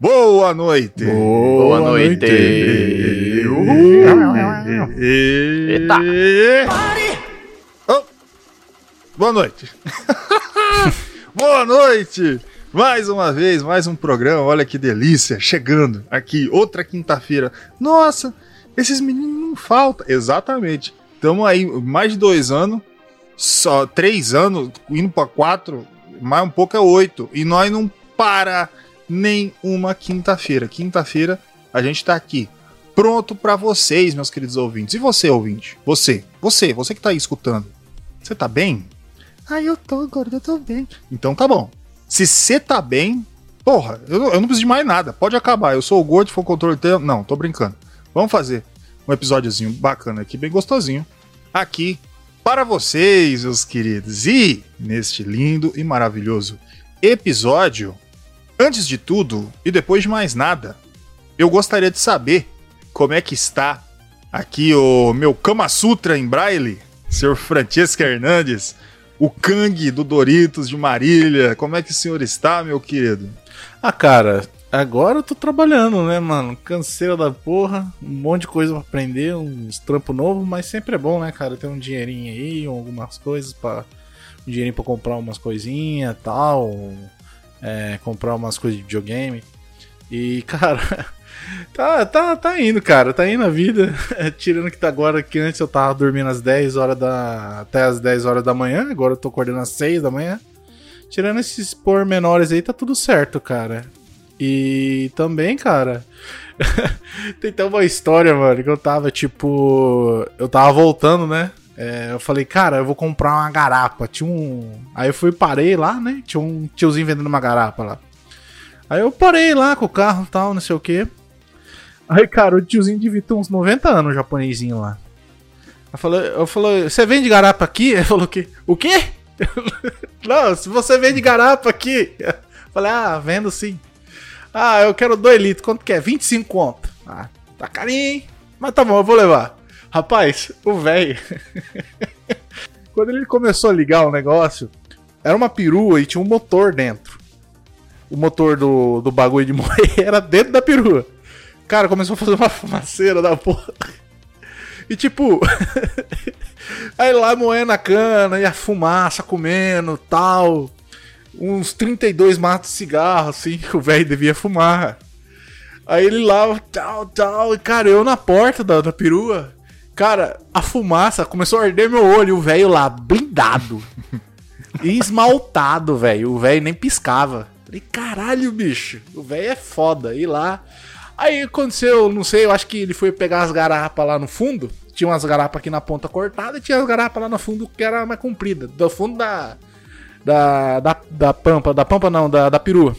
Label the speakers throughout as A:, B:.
A: Boa noite!
B: Boa noite.
A: Eita! Oh. Boa noite! Boa noite! Mais uma vez, mais um programa, olha que delícia, chegando aqui, outra quinta-feira. Nossa, esses meninos não faltam. Exatamente. Estamos aí, mais de dois anos, só três anos, indo para quatro, mais um pouco é oito. E nós não para nem uma quinta-feira. Quinta-feira a gente tá aqui, pronto para vocês, meus queridos ouvintes. E você, ouvinte? Você, você, você que tá aí escutando. Você tá bem? Ah, eu tô, gordo, eu tô bem. Então tá bom. Se você tá bem, porra, eu, eu não preciso de mais nada. Pode acabar. Eu sou o gordo, foi o controle tempo. Não, tô brincando. Vamos fazer um episódiozinho bacana aqui, bem gostosinho. Aqui para vocês, meus queridos. E neste lindo e maravilhoso episódio, Antes de tudo, e depois de mais nada, eu gostaria de saber como é que está aqui o meu Kama Sutra em braille, senhor Francesco Hernandes, o Kang do Doritos de Marília. Como é que o senhor está, meu querido?
B: Ah, cara, agora eu tô trabalhando, né, mano? Canseira da porra, um monte de coisa pra aprender, uns trampos novos, mas sempre é bom, né, cara? Ter um dinheirinho aí, algumas coisas para um dinheirinho pra comprar umas coisinhas tal, é, comprar umas coisas de videogame. E, cara, tá, tá, tá indo, cara, tá indo a vida. Tirando que tá agora que antes eu tava dormindo às 10 horas da. até às 10 horas da manhã, agora eu tô acordando às 6 da manhã. Tirando esses pormenores aí, tá tudo certo, cara. E também, cara. tem até uma história, mano, que eu tava, tipo. Eu tava voltando, né? É, eu falei, cara, eu vou comprar uma garapa. Tinha um. Aí eu fui parei lá, né? Tinha um tiozinho vendendo uma garapa lá. Aí eu parei lá com o carro e tal, não sei o que. Aí, cara, o tiozinho devia ter uns 90 anos, o japonesinho lá. Eu falei, eu falei, você vende garapa aqui? Ele falou que. O quê? não, se você vende garapa aqui. Eu falei, ah, vendo sim. Ah, eu quero 2 litros. Quanto que é? 25 conto. Ah, tá carinho, hein? Mas tá bom, eu vou levar. Rapaz, o velho. quando ele começou a ligar o negócio, era uma perua e tinha um motor dentro. O motor do, do bagulho de moer era dentro da perua. Cara, começou a fazer uma fumaceira da porra. E tipo. aí lá moendo a cana e a fumaça comendo tal. Uns 32 matos de cigarro, assim, que o velho devia fumar. Aí ele lá, tal, tal. E cara, eu na porta da, da perua. Cara, a fumaça começou a arder meu olho. O velho lá, blindado. e esmaltado, velho. O velho nem piscava. Falei, caralho, bicho. O velho é foda. E lá. Aí aconteceu, não sei, eu acho que ele foi pegar as garapas lá no fundo. Tinha umas garapas aqui na ponta cortada e tinha as garapas lá no fundo que era mais comprida. Do fundo da. Da, da, da pampa, da pampa não, da, da perua.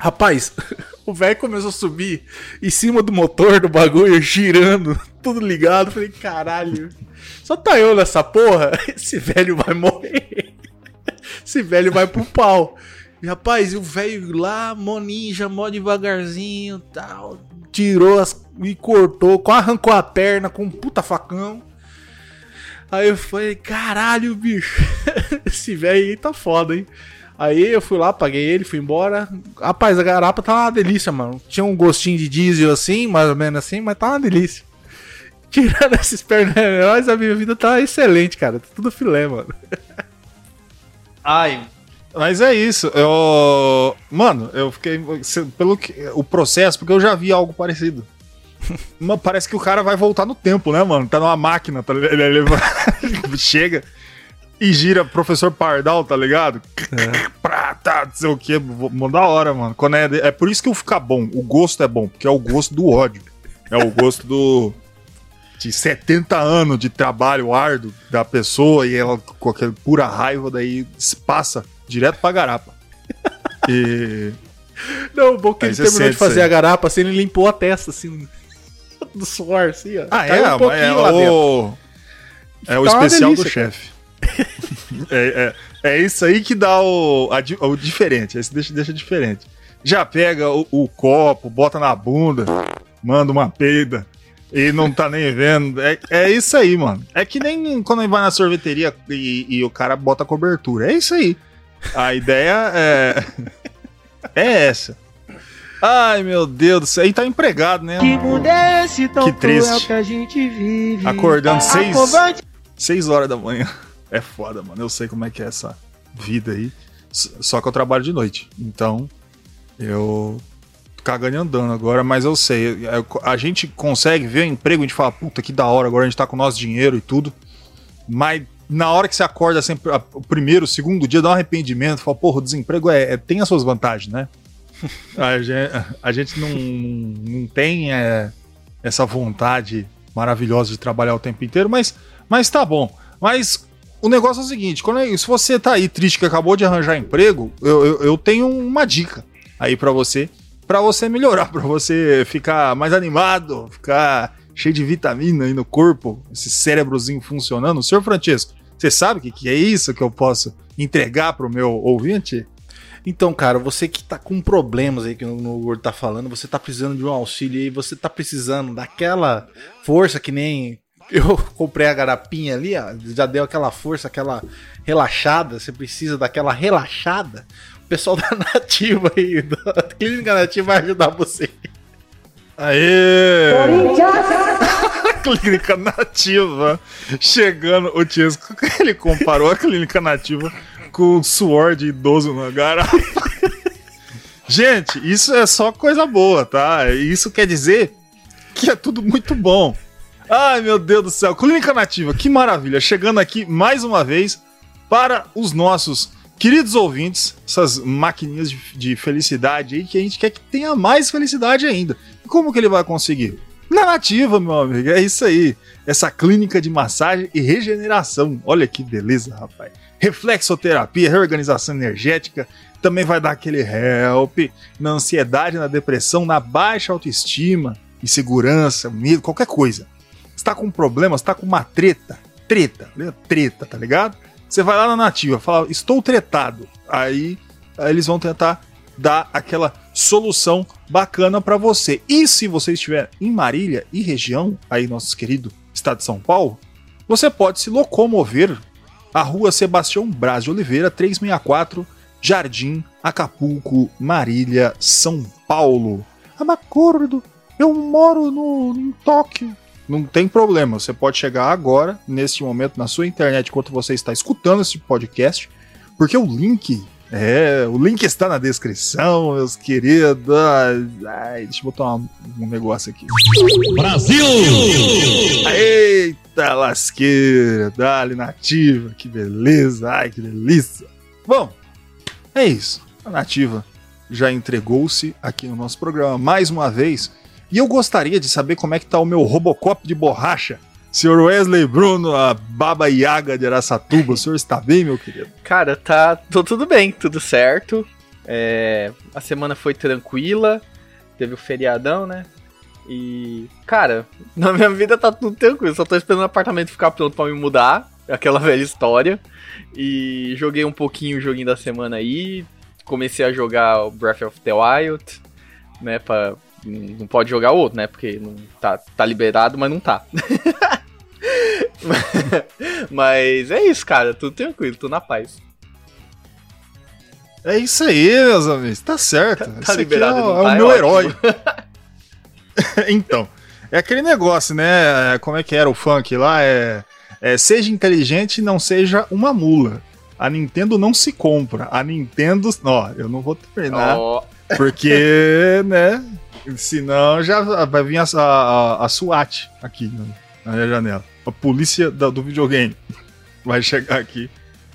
B: Rapaz, o velho começou a subir em cima do motor do bagulho, girando, tudo ligado. Falei, caralho, só tá eu nessa porra? Esse velho vai morrer. Esse velho vai pro pau. E, rapaz, e o velho lá, mó ninja, mó devagarzinho tal. Tirou as, e cortou, arrancou a perna com um puta facão. Aí eu falei, caralho, bicho. Esse velho aí tá foda, hein? Aí eu fui lá, paguei ele, fui embora. Rapaz, a garapa tá uma delícia, mano. Tinha um gostinho de diesel assim, mais ou menos assim, mas tá uma delícia. Tirando esses pernas, a minha vida tá excelente, cara. Tá tudo filé, mano.
A: Ai, mas é isso. Eu, mano, eu fiquei pelo que o processo, porque eu já vi algo parecido. Mas parece que o cara vai voltar no tempo, né, mano? Tá numa máquina, tá, ele, ele chega e gira professor Pardal, tá ligado? É. Prata, tá, não sei o que, da hora, mano. Quando é, é por isso que o fica bom, o gosto é bom, porque é o gosto do ódio. É o gosto do de 70 anos de trabalho árduo da pessoa e ela com aquela pura raiva daí passa direto pra garapa. E
B: Não, o bom que
A: Aí
B: ele terminou de fazer a garapa, assim, ele limpou a testa, assim, do suor, assim, ó.
A: Ah,
B: Caiu
A: é?
B: um pouquinho
A: é
B: lá dentro.
A: o, é o
B: Tá uma
A: especial do
B: delícia,
A: chefe. é, é, é isso aí que dá o, a o diferente. Esse deixa, deixa diferente. Já pega o, o copo, bota na bunda, manda uma peida e não tá nem vendo. É, é isso aí, mano. É que nem quando vai na sorveteria e, e o cara bota cobertura. É isso aí. A ideia é. É essa. Ai, meu Deus do céu. E tá empregado, né?
C: Que mundo é esse tão
A: Que triste.
C: cruel que a gente vive?
A: Acordando seis, seis horas da manhã. É foda, mano. Eu sei como é que é essa vida aí. Só que eu trabalho de noite. Então, eu cagando e andando agora, mas eu sei. A gente consegue ver o emprego, a gente fala, puta, que da hora, agora a gente tá com o nosso dinheiro e tudo. Mas na hora que você acorda, sempre, o primeiro, o segundo dia, dá um arrependimento. Fala, porra, o desemprego é, é- tem as suas vantagens, né? a gente, a gente não, não tem é, essa vontade maravilhosa de trabalhar o tempo inteiro, mas, mas tá bom. Mas o negócio é o seguinte: quando, se você tá aí triste que acabou de arranjar emprego, eu, eu, eu tenho uma dica aí pra você, Pra você melhorar, pra você ficar mais animado, ficar cheio de vitamina aí no corpo, esse cérebrozinho funcionando. Senhor Francesco, você sabe o que, que é isso que eu posso entregar pro meu ouvinte?
B: Então, cara, você que tá com problemas aí que o Gordo tá falando, você tá precisando de um auxílio aí, você tá precisando daquela força que nem eu comprei a garapinha ali, ó, já deu aquela força, aquela relaxada, você precisa daquela relaxada. O pessoal da Nativa aí, da Clínica Nativa vai ajudar você.
A: Aê! clínica nativa. Chegando, o Tiesco, ele comparou a clínica nativa com o suor de idoso na garrafa. Gente, isso é só coisa boa, tá? Isso quer dizer que é tudo muito bom. Ai, meu Deus do céu. Clínica Nativa, que maravilha. Chegando aqui mais uma vez para os nossos queridos ouvintes, essas maquininhas de, de felicidade aí que a gente quer que tenha mais felicidade ainda. E como que ele vai conseguir? Na Nativa, meu amigo, é isso aí. Essa clínica de massagem e regeneração. Olha que beleza, rapaz. Reflexoterapia, reorganização energética, também vai dar aquele help na ansiedade, na depressão, na baixa autoestima, insegurança, medo, qualquer coisa. Está com problema, está com uma treta, treta, lembra? treta, tá ligado? Você vai lá na nativa, fala, estou tretado. Aí, aí eles vão tentar dar aquela solução bacana para você. E se você estiver em Marília e região, aí nosso querido estado de São Paulo, você pode se locomover à rua Sebastião Braz de Oliveira, 364, Jardim, Acapulco, Marília, São Paulo. Abacordo, eu moro no, em Tóquio. Não tem problema, você pode chegar agora, neste momento, na sua internet, enquanto você está escutando esse podcast, porque o link, é, o link está na descrição, meus queridos. Ai, deixa eu botar um, um negócio aqui. Brasil! Eita lasqueira, dali nativa, que beleza, ai que delícia. Bom, é isso. A nativa já entregou-se aqui no nosso programa mais uma vez. E eu gostaria de saber como é que tá o meu Robocop de borracha. Senhor Wesley Bruno, a Baba Yaga de Araçatuba, o senhor está bem, meu querido?
D: Cara, tá tô tudo bem, tudo certo. É, a semana foi tranquila, teve o feriadão, né? E, cara, na minha vida tá tudo tranquilo, só tô esperando o apartamento ficar pronto pra me mudar, aquela velha história. E joguei um pouquinho o joguinho da semana aí, comecei a jogar o Breath of the Wild, né, pra... Não pode jogar outro, né? Porque não tá, tá liberado, mas não tá. mas é isso, cara. Tudo tranquilo, tô na paz.
A: É isso aí, meus amigos. Tá certo.
D: Tá
A: aqui
D: liberado,
A: é, é
D: tá?
A: o
D: É
A: meu
D: ótimo.
A: herói. então, é aquele negócio, né? Como é que era o funk lá? É, é, seja inteligente, não seja uma mula. A Nintendo não se compra. A Nintendo. Ó, eu não vou terminar.
D: Ó,
A: Porque, né? Senão já vai vir a, a, a SWAT aqui na minha janela. A polícia da- do videogame vai chegar aqui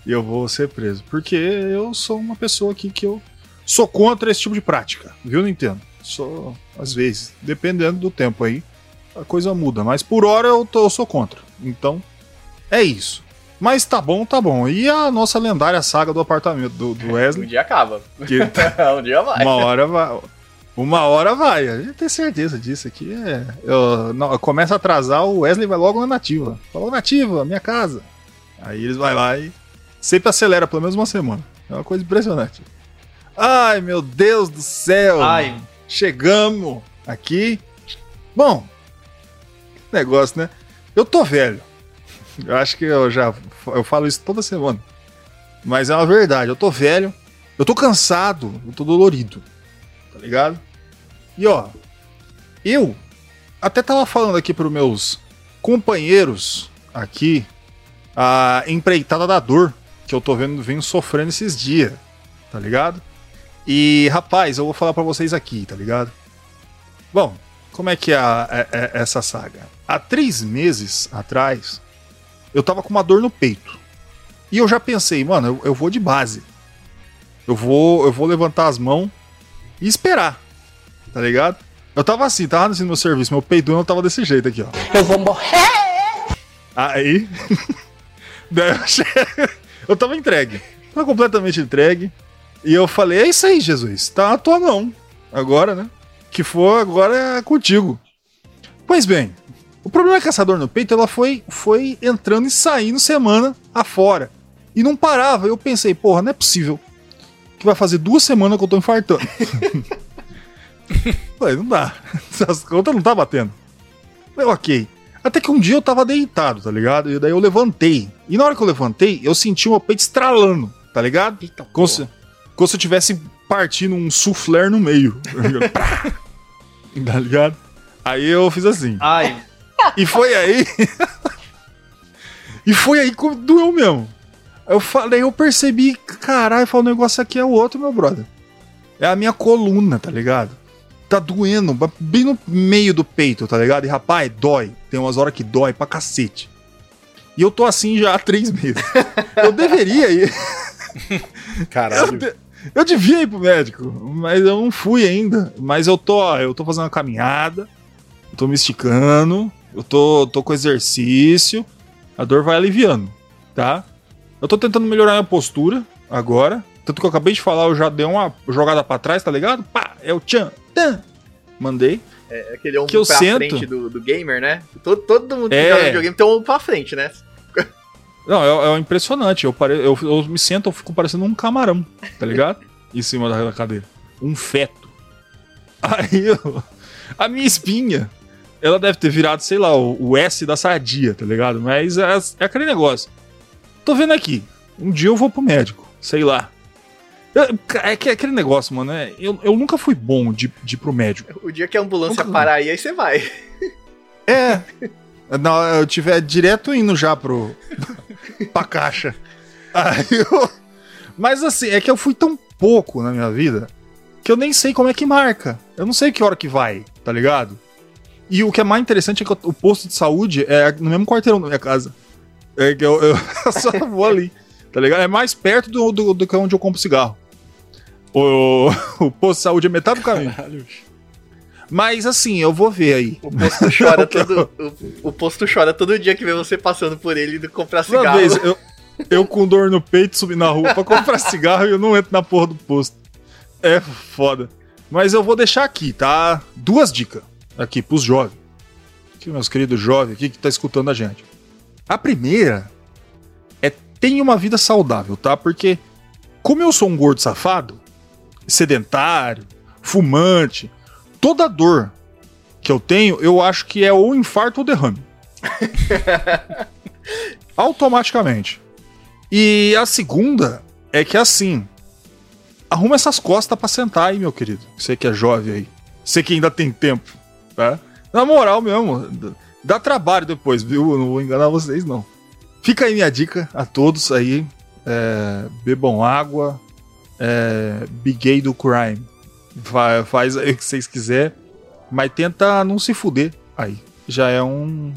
A: e eu vou ser preso. Porque eu sou uma pessoa aqui que eu sou contra esse tipo de prática, viu, Nintendo? Sou, às vezes, dependendo do tempo aí, a coisa muda. Mas por hora eu, tô- eu sou contra. Então, é isso. Mas tá bom, tá bom. E a nossa lendária saga do apartamento do, do
D: Um
A: Wesley,
D: dia acaba.
A: que
D: um dia vai.
A: uma hora vai. Uma hora vai, a gente tem certeza disso aqui. É, eu, não, começa a atrasar, o Wesley vai logo na nativa. Falou, nativa, minha casa. Aí eles vai lá e sempre acelera pelo menos uma semana. É uma coisa impressionante. Ai, meu Deus do céu!
D: Ai.
A: Chegamos aqui. Bom, negócio, né? Eu tô velho. Eu acho que eu já eu falo isso toda semana. Mas é uma verdade, eu tô velho, eu tô cansado, eu tô dolorido. Tá ligado? E ó, eu até tava falando aqui pros meus companheiros aqui a empreitada da dor que eu tô vendo, venho sofrendo esses dias, tá ligado? E rapaz, eu vou falar pra vocês aqui, tá ligado? Bom, como é que é, a- é- é essa saga? Há três meses atrás, eu tava com uma dor no peito. E eu já pensei, mano, eu, eu vou de base. Eu vou, eu vou levantar as mãos e esperar. Tá ligado? Eu tava assim, tava assim no meu serviço, meu peito eu tava desse jeito aqui, ó.
C: Eu vou morrer.
A: Aí. daí eu, achei- eu tava entregue. Tava completamente entregue. E eu falei: é isso aí, Jesus. Tá na tua mão. Agora, né? Que for agora é contigo. Pois bem, o problema é que essa dor no peito ela foi, foi entrando e saindo semana afora. E não parava. Eu pensei, porra, não é possível. Que vai fazer duas semanas que eu tô infartando. Falei, não dá. Essas contas não tá batendo. Falei, ok. Até que um dia eu tava deitado, tá ligado? E daí eu levantei. E na hora que eu levantei, eu senti o meu peito estralando, tá ligado?
D: Eita,
A: Como se, como se eu tivesse partindo um soufflé no meio. tá ligado? Aí eu fiz assim.
D: Ai,
A: E foi aí. e foi aí que doeu mesmo. Eu falei, eu percebi, caralho, o negócio aqui é o outro, meu brother. É a minha coluna, tá ligado? Tá doendo, bem no meio do peito, tá ligado? E rapaz, dói. Tem umas horas que dói pra cacete. E eu tô assim já há três meses. eu deveria ir. Eu,
B: Caralho.
A: de- eu devia ir pro médico, mas eu não fui ainda. Mas eu tô, ó, eu tô fazendo uma caminhada, eu tô me esticando, eu tô, tô com exercício, a dor vai aliviando, tá? Eu tô tentando melhorar minha postura agora. Tanto que eu acabei de falar, eu já dei uma jogada pra trás, tá ligado? Pá, é o tchan, tan. Mandei.
D: é aquele ombro
A: Que eu
D: pra
A: sento.
D: frente do, do gamer, né? Todo, todo mundo que
A: É.
D: joga videogame tem um ombro pra frente, né?
A: Não, é, é impressionante. Eu, pare... eu, eu me sento, eu fico parecendo um camarão, tá ligado? em cima da cadeira. Um feto. Aí eu... a minha espinha, ela deve ter virado, sei lá, o, o S da sadia, tá ligado? Mas é, é aquele negócio. Tô vendo aqui. Um dia eu vou pro médico, sei lá. É que é aquele negócio, mano. é- eu, eu nunca fui bom de, de ir pro médico.
D: O dia que a ambulância
A: Nunca-
D: parar aí, aí você vai.
A: É. Não, eu tiver direto indo já pro. pra caixa. Aí eu- Mas assim, é que eu fui tão pouco na minha vida que eu nem sei como é que marca. Eu não sei que hora que vai, tá ligado? E o que é mais interessante é que o posto de saúde é no mesmo quarteirão da minha casa. É que eu, eu só vou ali, tá ligado? É mais perto do, do, do que onde eu compro cigarro. O, o posto de saúde é metade do caminho.
B: Caralho.
A: Mas assim, eu vou ver aí.
D: O posto chora todo. O, o posto chora todo dia que vê você passando por ele e comprar
A: Uma
D: cigarro.
A: vez, eu, eu com dor no peito subi na rua pra comprar cigarro e eu não entro na porra do posto. É foda. Mas eu vou deixar aqui, tá? Duas dicas aqui pros jovens. Aqui, meus queridos jovens aqui que tá escutando a gente. A primeira tenha uma vida saudável, tá? Porque como eu sou um gordo safado, sedentário, fumante, toda dor que eu tenho, eu acho que é ou infarto ou derrame. Automaticamente. E a segunda é que assim, arruma essas costas pra sentar aí, meu querido. Você que é jovem aí. Você que ainda tem tempo, tá? Na moral mesmo, dá trabalho depois, viu? Eu não vou enganar vocês, não. Fica aí minha dica a todos aí. É, bebam água. É, do crime. Fa- faz aí o que vocês quiserem. Mas tenta não se fuder aí. Já é um,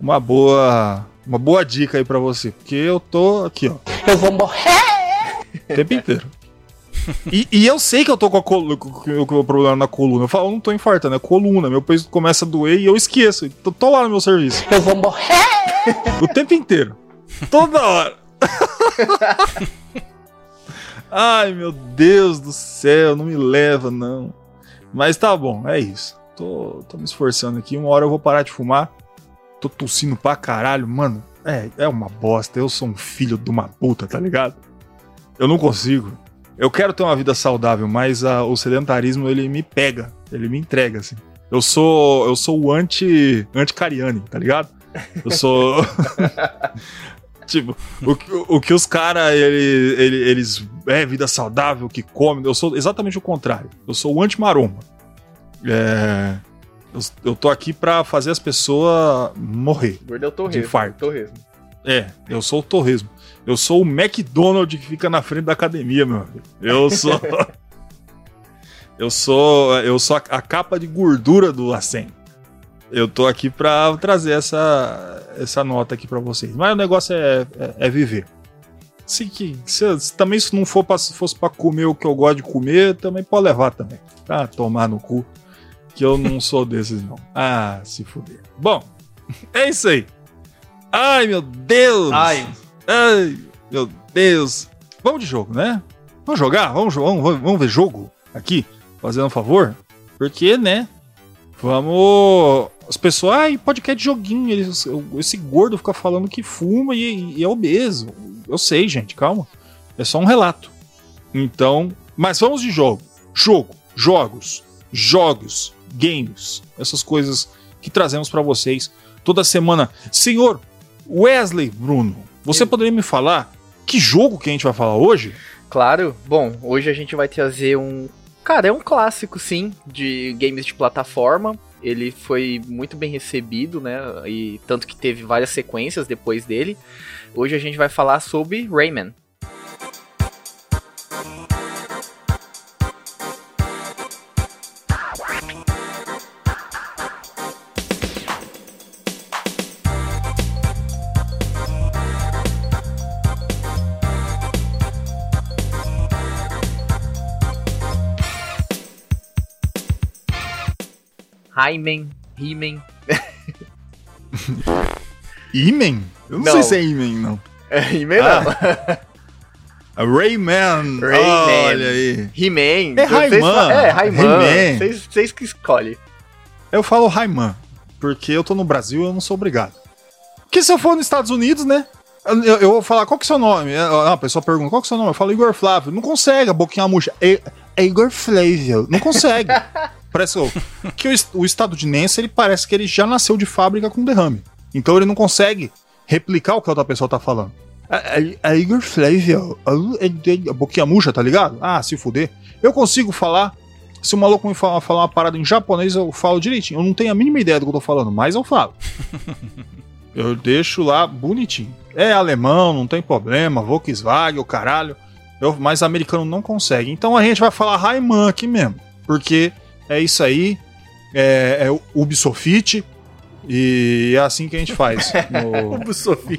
A: uma boa uma boa dica aí pra você. Porque eu tô aqui, ó.
C: Eu vou morrer.
A: O tempo inteiro. E, e eu sei que eu tô com, com- com o problema na coluna. Eu falo, eu não tô infartando, é coluna. Meu peso começa a doer e eu esqueço. Tô, tô lá no meu serviço.
C: Eu vou morrer.
A: O tempo inteiro. Toda hora. Ai, meu Deus do céu, não me leva, não. Mas tá bom, é isso. Tô, tô me esforçando aqui. Uma hora eu vou parar de fumar. Tô tossindo pra caralho, mano. É, é uma bosta. Eu sou um filho de uma puta, tá ligado? Eu não consigo. Eu quero ter uma vida saudável, mas ah, o sedentarismo ele me pega, ele me entrega assim. Eu sou eu sou o anti anti Cariani, tá ligado? Eu sou tipo o, que- o que os caras ele, ele- eles é vida saudável que come. Eu sou exatamente o contrário. Eu sou o anti maromba. É, eu, eu tô aqui pra fazer as pessoas morrer.
D: Gordo é o
A: De
D: torresmo.
A: infarto.
D: torresmo.
A: É, eu sou o torresmo. Eu sou o McDonald's que fica na frente da academia, meu amigo. Eu sou. eu sou. Eu sou a, a capa de gordura do Lacen. Eu tô aqui pra trazer essa, essa nota aqui pra vocês. Mas o negócio é, é, é viver. Se, que, se, se também se não for pra, se fosse pra comer o que eu gosto de comer, também pode levar também. Tá? Tomar no cu. Que eu não sou desses, não. Ah, se fuder. Bom, é isso aí. Ai, meu Deus!
D: Ai.
A: Ai, meu Deus! Vamos de jogo, né? Vamos jogar? Vamos, vamos, vamos- ver jogo aqui? Fazendo um favor? Porque, né? Vamos. As pessoas, ai, podcast de joguinho. Eles, esse gordo fica falando que fuma e, e é obeso. Eu sei, gente, calma. É só um relato. Então, mas vamos de jogo. Jogo, jogos, jogos, games, essas coisas que trazemos pra vocês toda semana. Senhor Wesley Bruno, você poderia me falar que jogo que a gente vai falar hoje?
D: Claro. Bom, hoje a gente vai trazer um. Cara, é um clássico, sim, de games de plataforma. Ele foi muito bem recebido, né? E tanto que teve várias sequências depois dele. Hoje a gente vai falar sobre Rayman. Rayman, He-Man.
A: Imen? Eu não,
D: Não.
A: sei se é Imen, não.
D: É, não.
A: Ah, Rayman.
D: Rayman.
A: Olha aí.
D: He-Man.
A: É
D: Vocês
A: Rayman.
D: fa- É, Rayman.
A: Rayman.
D: Vocês- Vocês que escolhem.
A: Eu falo Rayman, porque eu tô no Brasil e eu não sou obrigado. Porque se eu for nos Estados Unidos, né? Eu, eu vou falar, qual que é o seu nome? Ah, A pessoa pergunta, qual que é o seu nome? Eu falo Igor Flávio. Não consegue, a boquinha murcha. É, é Igor Flávio. Não consegue. parece o- que o, o estadunidense, ele parece que ele já nasceu de fábrica com derrame. Então ele não consegue replicar o que a outra pessoa tá falando. É Igor Flávio. A boquinha murcha, tá ligado? Ah, se fuder. Eu consigo falar se o maluco me falar, falar uma parada em japonês, eu falo direitinho. Eu não tenho a mínima ideia do que eu tô falando, mas eu falo. eu deixo lá bonitinho. É alemão, não tem problema, Volkswagen, o caralho. Eu, mas americano não consegue. Então a gente vai falar Rayman aqui mesmo. Porque é isso aí. É, é. E é assim que a gente faz. No
B: Ubisoft.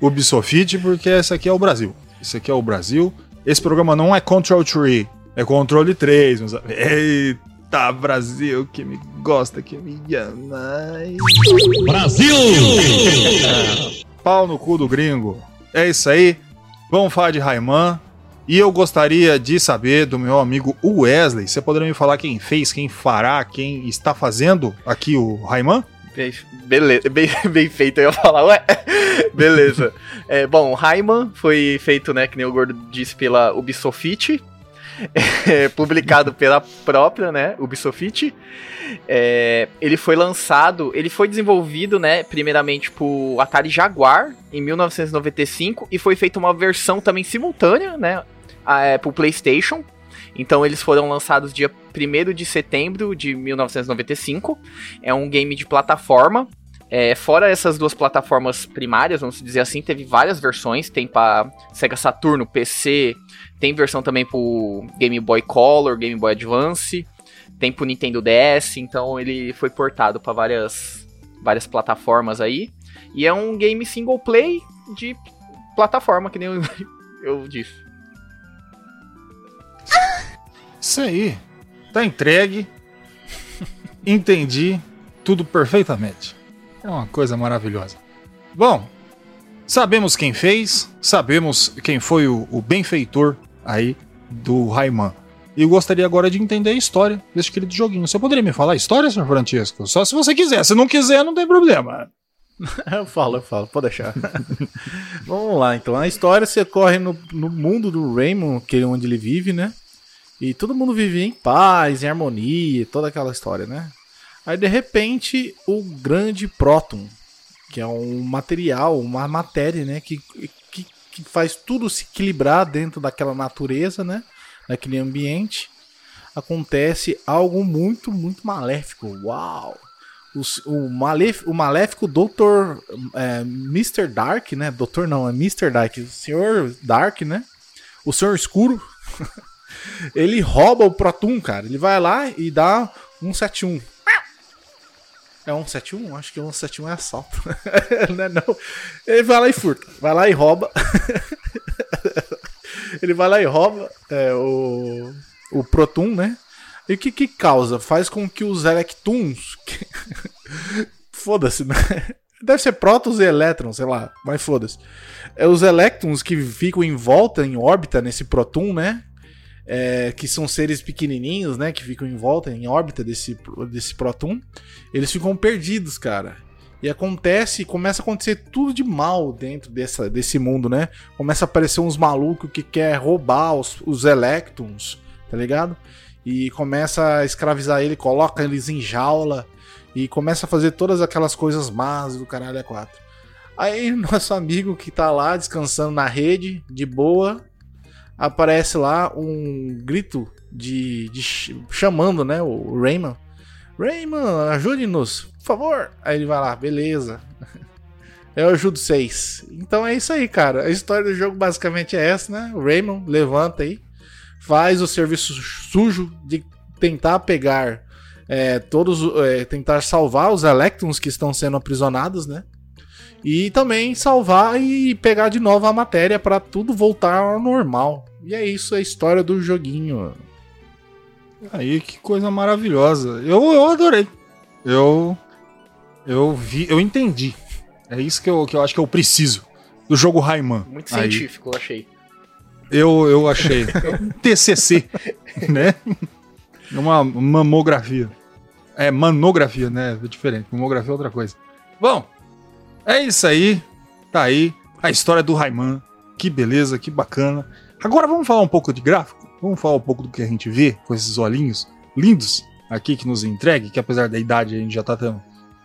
A: Ubisoft, porque esse aqui é o Brasil. Esse aqui é o Brasil. Esse programa não é Control 3, é Controle 3. meus amigos. Eita, Brasil, que me gosta, que me ama. Ai. Pau no cu do gringo. É isso aí. Vamos falar de Rayman. E eu gostaria de saber do meu amigo Wesley. Você poderia me falar quem fez, quem fará, quem está fazendo aqui o Rayman?
D: Bem, beleza, bem, bem feito, eu ia falar, ué. Beleza. É, bom, Rayman foi feito, né, que nem o Gordo disse, pela Ubisoft. É, publicado pela própria, né, Ubisoft. É, ele foi lançado, ele foi desenvolvido, né, primeiramente por Atari Jaguar em 1995 e foi feita uma versão também simultânea, né, é, pro PlayStation. Então eles foram lançados dia 1 de setembro de 1995. É um game de plataforma. É, fora essas duas plataformas primárias, vamos dizer assim, teve várias versões. Tem para Sega Saturno, PC, tem versão também pro Game Boy Color, Game Boy Advance, tem pro Nintendo DS. Então ele foi portado para várias, várias plataformas aí. E é um game single play de plataforma, que nem eu, eu disse.
A: Isso aí. Tá entregue. Entendi tudo perfeitamente. É uma coisa maravilhosa. Bom, Sabemos quem fez, sabemos quem foi o, o benfeitor aí do Rayman. E eu gostaria agora de entender a história desse querido joguinho. Você poderia me falar a história, senhor Francisco? Só se você quiser. Se não quiser, não tem problema.
B: Eu falo, eu falo, pode deixar. Vamos lá, então. A história se ocorre no, no mundo do Raymond, que é onde ele vive, né? E todo mundo vive em paz, em harmonia, toda aquela história, né? Aí de repente o grande próton, que é um material, uma matéria, né? Que, que, que faz tudo se equilibrar dentro daquela natureza, né? Daquele ambiente. Acontece algo muito, muito maléfico. Uau! O, o, malef, o maléfico Dr. É, Mr. Dark, né? Doutor não, é Mr. Dark. O Senhor Dark, né? O Senhor Escuro. ele rouba o Proton, cara. Ele vai lá e dá 171. É 171? Acho que 171 é assalto. não é não. Ele vai lá e furta. Vai lá e rouba. ele vai lá e rouba é, o, o Proton, né? E o que que causa? Faz com que os Electons. foda-se, né? Deve ser prótons e elétrons, sei lá, mas foda-se. É os elétrons que ficam em volta, em órbita nesse próton, né? É, que são seres pequenininhos, né? Que ficam em volta, em órbita desse, desse próton. Eles ficam perdidos, cara. E acontece, começa a acontecer tudo de mal dentro dessa, desse mundo, né? Começa a aparecer uns malucos que quer roubar os, os elétrons, tá ligado? E começa a escravizar ele, coloca eles em jaula e começa a fazer todas aquelas coisas más do caralho A4. Aí nosso amigo que tá lá descansando na rede, de boa, aparece lá um grito de, de chamando, né, o Rayman. Rayman, ajude-nos, por favor. Aí ele vai lá, beleza. Eu ajudo vocês. Então é isso aí, cara. A história do jogo basicamente é essa, né? O Rayman levanta aí, faz o serviço sujo de tentar pegar é, todos é, tentar salvar os Electrons que estão sendo aprisionados, né? E também salvar e pegar de novo a matéria para tudo voltar ao normal. E é isso a história do joguinho.
A: Aí, que coisa maravilhosa. Eu, eu adorei. Eu. Eu vi, eu entendi. É isso que eu, que eu acho que eu preciso do jogo Rayman.
D: Muito científico, eu achei.
A: Eu, eu achei. TCC, né? Uma mamografia. É manografia, né? É diferente. Mamografia é outra coisa. Bom, é isso aí. Tá aí a história do Rayman. Que beleza, que bacana. Agora vamos falar um pouco de gráfico? Vamos falar um pouco do que a gente vê com esses olhinhos lindos aqui que nos entregue, que apesar da idade a gente já tá tendo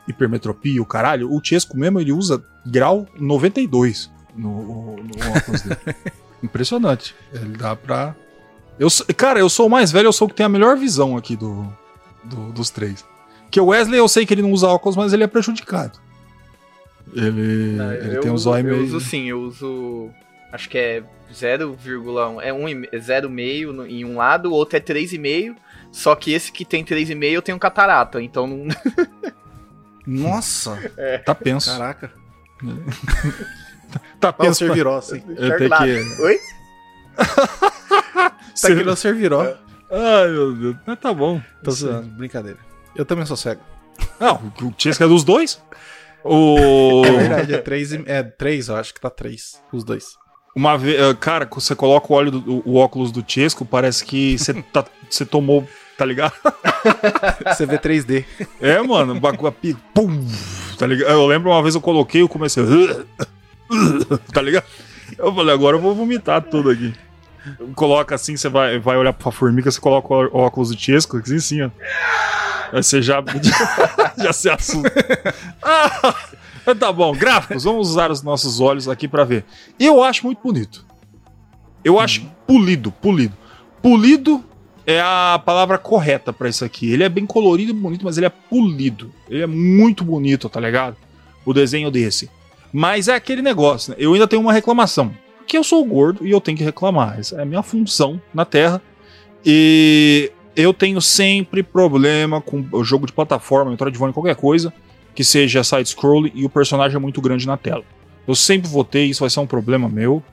A: hipermetropia, o caralho. O Chesco mesmo ele usa grau 92 no, no óculos dele. Impressionante. Ele dá pra. Eu, cara, eu sou o mais velho, eu sou o que tem a melhor visão aqui do, do, dos três. Que o Wesley eu sei que ele não usa óculos, mas ele é prejudicado. Ele,
D: Não,
A: ele
D: eu
A: tem os olhos
D: Eu
A: meio.
D: uso sim, eu uso. Acho que é 0,1. É 1, é 0,5 no- em um lado, o outro é 3,5. Só que esse que tem 3,5 eu tenho catarata, então não.
B: Nossa!
A: Tá penso.
B: Caraca.
A: Tá penso.
B: Serviró, assim.
A: Eu tenho que.
D: Oi?
B: Tá aqui no Serviró.
A: Ai, meu Deus. Mas tá bom.
B: Tô zoando, brincadeira. Eu também sou cego.
A: Não, o Chesco é dos dois. O.
B: É verdade, é três, e- é três, eu acho que tá três, os dois.
A: Uma vez, eh, cara, você coloca o, óleo do- o óculos do Chesco, parece que você tá, você tomou, tá ligado?
B: Você vê 3D.
A: É, mano, o bagulho pum, tá ligado? Eu lembro uma vez eu coloquei, eu comecei, tá ligado? Eu falei, agora eu vou vomitar tudo aqui. Coloca assim, você vai, vai olhar pra formiga, você coloca o óculos do Chesco, assim, assim, ó. Aí você já, já se assusta. Tá bom, gráficos, vamos usar os nossos olhos aqui pra ver. Eu acho muito bonito. Eu acho polido, polido. Polido é a palavra correta pra isso aqui. Ele é bem colorido e bonito, mas ele é polido. Ele é muito bonito, tá ligado? O desenho desse. Mas é aquele negócio, né? Eu ainda tenho uma reclamação. Porque eu sou gordo e eu tenho que reclamar. Essa é a minha função na Terra. E eu tenho sempre problema com o jogo de plataforma, Metroidvania, qualquer coisa, que seja side-scroll e o personagem é muito grande na tela. Eu sempre votei, isso vai ser um problema meu,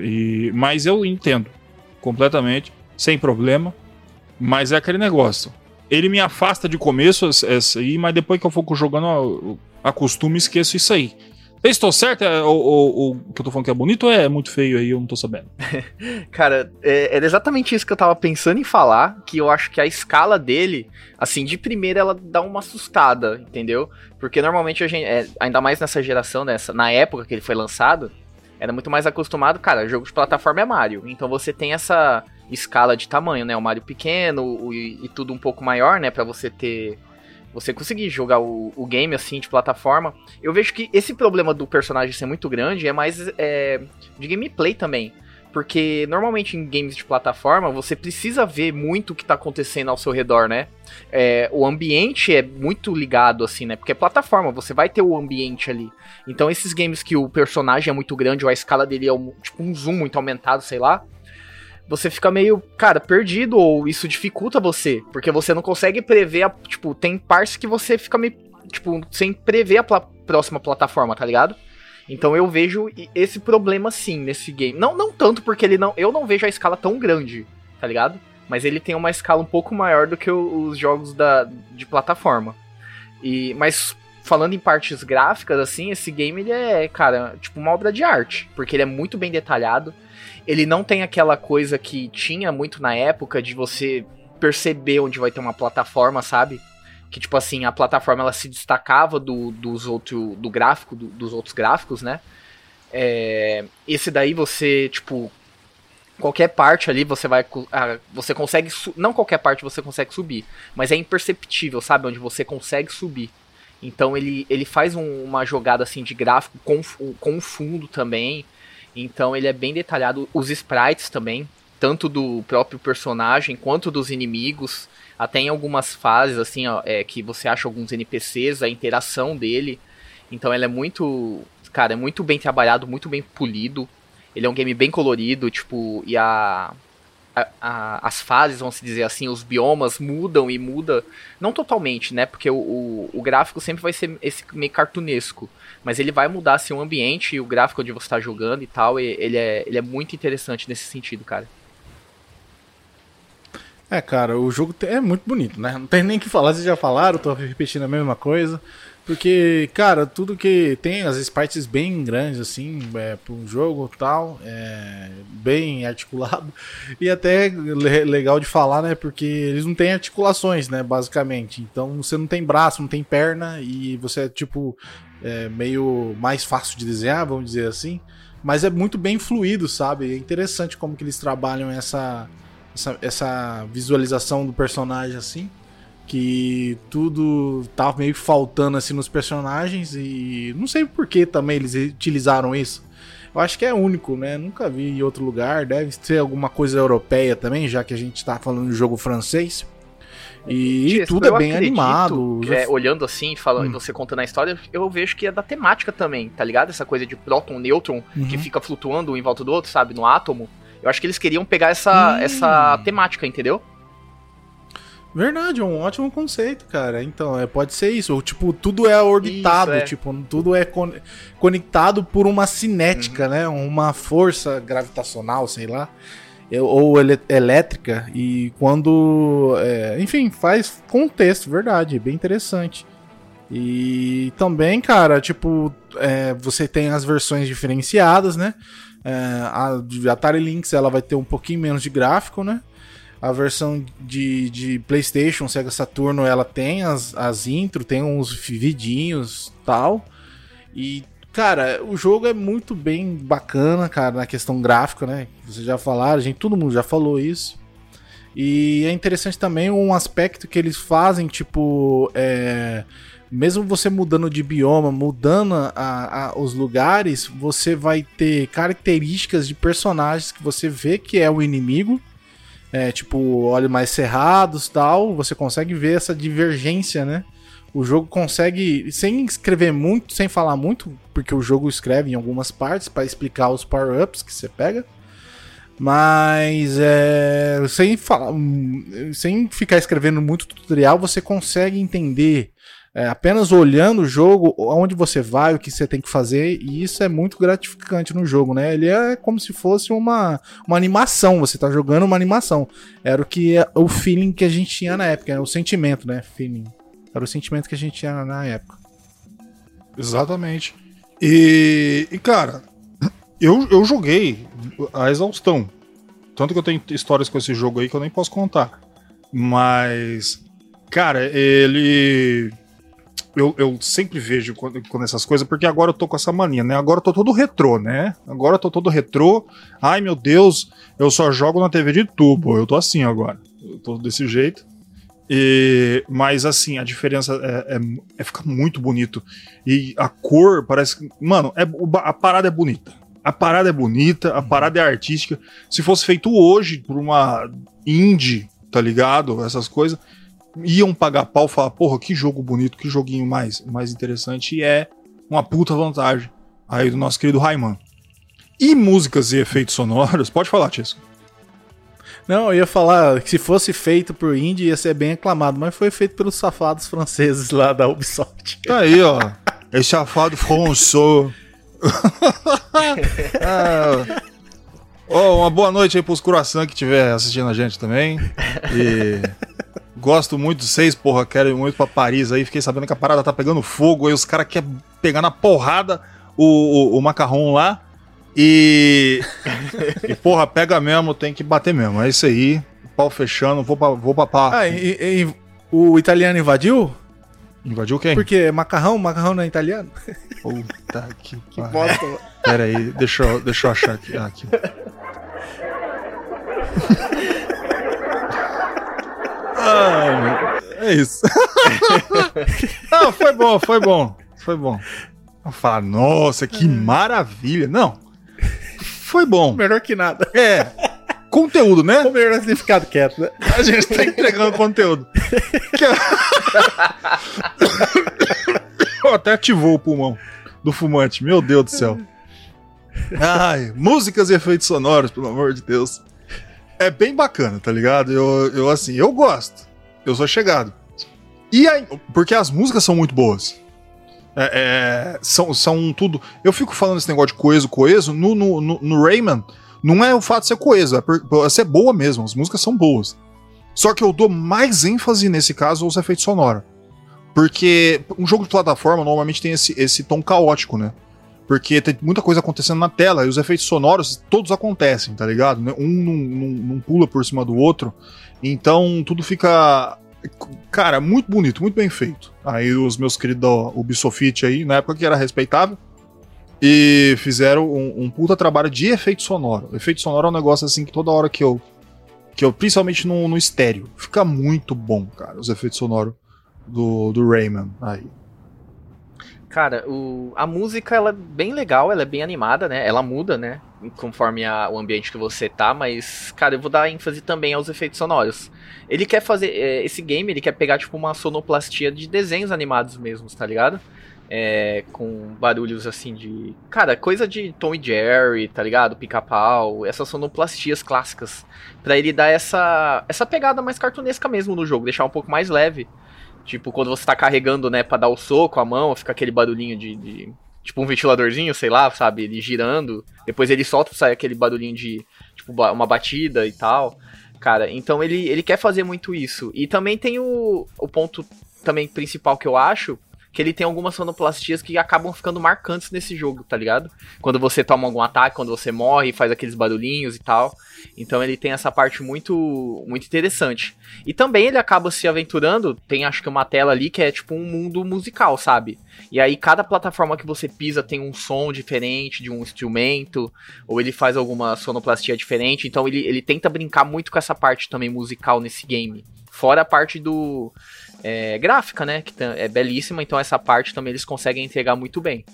A: e- mas eu entendo completamente, sem problema. Mas é aquele negócio. Ele me afasta de começo essa- aí, mas depois que eu for jogando, eu acostumo e esqueço isso aí.
E: Eu estou certo? É, o, o, que eu tô falando que é bonito ou é muito feio aí? Eu não tô sabendo.
D: Cara, é, era exatamente isso que eu tava pensando em falar, que eu acho que a escala dele, assim, de primeira ela dá uma assustada, entendeu? Porque normalmente a gente, é, ainda mais nessa geração, nessa, na época que ele foi lançado, era muito mais acostumado, cara, jogo de plataforma é Mario. Então você tem essa escala de tamanho, né? O Mario pequeno o, e, e tudo um pouco maior, né? Pra você ter você conseguir jogar o, o, game assim de plataforma. Eu vejo que esse problema do personagem ser muito grande é mais é, de gameplay também. Porque normalmente em games de plataforma você precisa ver muito o que tá acontecendo ao seu redor, né? É, o ambiente é muito ligado, assim, né? Porque é plataforma, você vai ter o ambiente ali. Então esses games que o personagem é muito grande ou a escala dele é um, tipo um zoom muito aumentado, sei lá você fica meio, cara, perdido, ou isso dificulta você, porque você não consegue prever, a, tipo, tem partes que você fica meio, tipo, sem prever a próxima plataforma, tá ligado? Então eu vejo esse problema sim nesse game. Não, não tanto porque ele não, eu não vejo a escala tão grande, tá ligado? Mas ele tem uma escala um pouco maior do que os jogos da, de plataforma. E, mas falando em partes gráficas, assim, esse game ele é, cara, tipo uma obra de arte, porque ele é muito bem detalhado ele não tem aquela coisa que tinha muito na época de você perceber onde vai ter uma plataforma, sabe? Que tipo assim, a plataforma ela se destacava do, dos outro, do gráfico, do, dos outros gráficos, né? É, esse daí você, tipo, qualquer parte ali você vai. Você consegue. Não qualquer parte você consegue subir, mas é imperceptível, sabe? Onde você consegue subir. Então ele, ele faz um, uma jogada assim de gráfico com, com fundo também. Então ele é bem detalhado. Os sprites também, tanto do próprio personagem quanto dos inimigos. Até em algumas fases, assim, ó, é, que você acha alguns NPCs, a interação dele. Então ele é muito. Cara, é muito bem trabalhado, muito bem polido. Ele é um game bem colorido, tipo, e a, a, as fases, vamos dizer assim, os biomas mudam e muda, não totalmente, né? Porque o, o, o, gráfico sempre vai ser esse meio cartunesco mas ele vai mudar assim, o ambiente e o gráfico onde você está jogando e tal. E ele, é, ele é muito interessante nesse sentido, cara.
B: É, cara, o jogo é muito bonito, né? Não tem nem o que falar, vocês já falaram, tô repetindo a mesma coisa. Porque, cara, tudo que tem as sprites bem grandes, assim, é, para um jogo tal, é bem articulado. E até legal de falar, né? Porque eles não têm articulações, né? Basicamente. Então você não tem braço, não tem perna, e você é tipo é, meio mais fácil de desenhar, vamos dizer assim. Mas é muito bem fluido, sabe? É interessante como que eles trabalham essa, essa, essa visualização do personagem assim. Que tudo tá meio faltando assim nos personagens e não sei por que também eles utilizaram isso. Eu acho que é único, né? Nunca vi em outro lugar. Deve ser alguma coisa europeia também, já que a gente tá falando de jogo francês. E, tudo é bem animado.
D: É, olhando assim, falando, hum. você contando a história, eu vejo que é da temática também, tá ligado? Essa coisa de próton, nêutron, uhum. que fica flutuando um em volta do outro, sabe? No átomo. Eu acho que eles queriam pegar essa, hum. essa temática, entendeu?
B: Verdade, é um ótimo conceito, cara. Então, é, pode ser isso. Ou, tipo, tudo é orbitado, isso, é. tipo, tudo é con conectado por uma cinética, uhum. né? Uma força gravitacional, sei lá ou ele elétrica e quando é, enfim faz contexto verdade bem interessante e também cara tipo é, você tem as versões diferenciadas né é, a Atari Lynx ela vai ter um pouquinho menos de gráfico né a versão de, de PlayStation Sega Saturno ela tem as, as intro tem uns vidinhos tal e Cara, o jogo é muito bem bacana, cara, na questão gráfica, né? Vocês já falaram, gente, todo mundo já falou isso. E é interessante também um aspecto que eles fazem, tipo, é, mesmo você mudando de bioma, mudando a, a, os lugares, você vai ter características de personagens que você vê que é o inimigo. É, tipo, olhos mais cerrados tal. Você consegue ver essa divergência, né? o jogo consegue, sem escrever muito, sem falar muito, porque o jogo escreve em algumas partes para explicar os power-ups que você pega. Mas é, sem falar, sem ficar escrevendo muito tutorial, você consegue entender é, apenas olhando o jogo, onde você vai, o que você tem que fazer, e isso é muito gratificante no jogo, né? Ele é como se fosse uma, uma animação, você tá jogando uma animação. Era o que o feeling que a gente tinha na época, o sentimento, né? Feeling. Era o sentimento que a gente tinha na época.
A: Exatamente. E, e, cara, eu, eu joguei a exaustão. Tanto que eu tenho histórias com esse jogo aí que eu nem posso contar. Mas, cara, ele. Eu, eu sempre vejo quando, quando essas coisas, porque agora eu tô com essa mania, né? Agora eu tô todo retrô, né? Agora eu tô todo retrô. Ai meu Deus, eu só jogo na TV de tubo. Eu tô assim agora. Eu tô desse jeito. E, mas assim, a diferença é, é, é fica muito bonito. E a cor parece que. Mano, é, a parada é bonita. A parada é bonita, a parada é artística. Se fosse feito hoje por uma indie, tá ligado? Essas coisas, iam pagar pau e falar, porra, que jogo bonito, que joguinho mais, mais interessante. E é uma puta vantagem aí do nosso querido Rayman. E músicas e efeitos sonoros, pode falar, Tisco.
B: Não, eu ia falar que se fosse feito por indie ia ser bem aclamado, mas foi feito pelos safados franceses lá da Ubisoft.
A: Tá aí, ó. Esse safado François. ah, ó, uma boa noite aí pros coração que estiver assistindo a gente também. E gosto muito de vocês, porra. Quero ir muito pra Paris aí. Fiquei sabendo que a parada tá pegando fogo aí. Os caras querem pegar na porrada o, o, o macarrão lá. E. e, porra, pega mesmo, tem que bater mesmo. É isso aí. Pau fechando, vou pra, vou pra pá.
B: Ah, e, e- o italiano invadiu?
A: Invadiu quem?
B: Porque é macarrão, macarrão não é italiano?
A: Puta que,
B: Que
A: pariu.
B: bosta.
A: Pera aí, deixa eu, deixa eu achar aqui. Ah, aqui. É isso. Não, foi bom, foi bom. Foi bom. Eu falo, nossa, que maravilha. Não. Foi bom.
B: Melhor que nada.
A: É. Conteúdo, né?
B: Ou melhor ter ficado quieto, né?
A: A gente tá entregando conteúdo. Que- Eu até ativou o pulmão do fumante, meu Deus do céu. Ai, músicas e efeitos sonoros, pelo amor de Deus. É bem bacana, tá ligado? Eu, eu assim, eu gosto. Eu sou chegado. E aí, porque as músicas são muito boas. É, é, são, são tudo. Eu fico falando esse negócio de coeso, coeso. No, no, no, no Rayman, não é o fato de ser coeso, é, por, é ser boa mesmo. As músicas são boas. Só que eu dou mais ênfase nesse caso aos efeitos sonoros. Porque um jogo de plataforma normalmente tem esse, esse tom caótico, né? Porque tem muita coisa acontecendo na tela e os efeitos sonoros todos acontecem, tá ligado? Um não, não- não pula por cima do outro. Então tudo fica. Cara, muito bonito, muito bem feito. Aí os meus queridos Ubisoft aí, na época que era respeitável, e fizeram um, um puta trabalho de efeito sonoro. Efeito sonoro é um negócio assim que toda hora que eu. Que eu, principalmente no, no estéreo, fica muito bom, cara, os efeitos sonoros do, do Rayman aí.
D: Cara, o, a música ela é bem legal, ela é bem animada, né? Ela muda, né? Conforme a- o ambiente que você tá, mas, cara, eu vou dar ênfase também aos efeitos sonoros. Ele quer fazer. é, esse game, ele quer pegar, tipo, uma sonoplastia de desenhos animados mesmo, tá ligado? É, com barulhos assim de. Cara, coisa de Tom e Jerry, tá ligado? Pica-pau, essas sonoplastias clássicas. Pra ele dar essa, essa pegada mais cartunesca mesmo no jogo, deixar um pouco mais leve. Tipo, quando você tá carregando, né, pra dar o soco, a mão, fica aquele barulhinho de, de- Tipo um ventiladorzinho, sei lá, sabe? Ele girando. Depois ele solta, sai aquele barulhinho de. Tipo, uma batida e tal. Cara, então ele, ele quer fazer muito isso. E também tem o, o ponto também principal que eu acho. Que ele tem algumas sonoplastias que acabam ficando marcantes nesse jogo, tá ligado? Quando você toma algum ataque, quando você morre, faz aqueles barulhinhos e tal. Então ele tem essa parte muito muito interessante. E também ele acaba se aventurando, tem acho que uma tela ali que é tipo um mundo musical, sabe? E aí cada plataforma que você pisa tem um som diferente de um instrumento, ou ele faz alguma sonoplastia diferente, então ele, ele tenta brincar muito com essa parte também musical nesse game. Fora a parte do é, gráfica, né? Que é belíssima, então essa parte também eles conseguem entregar muito bem.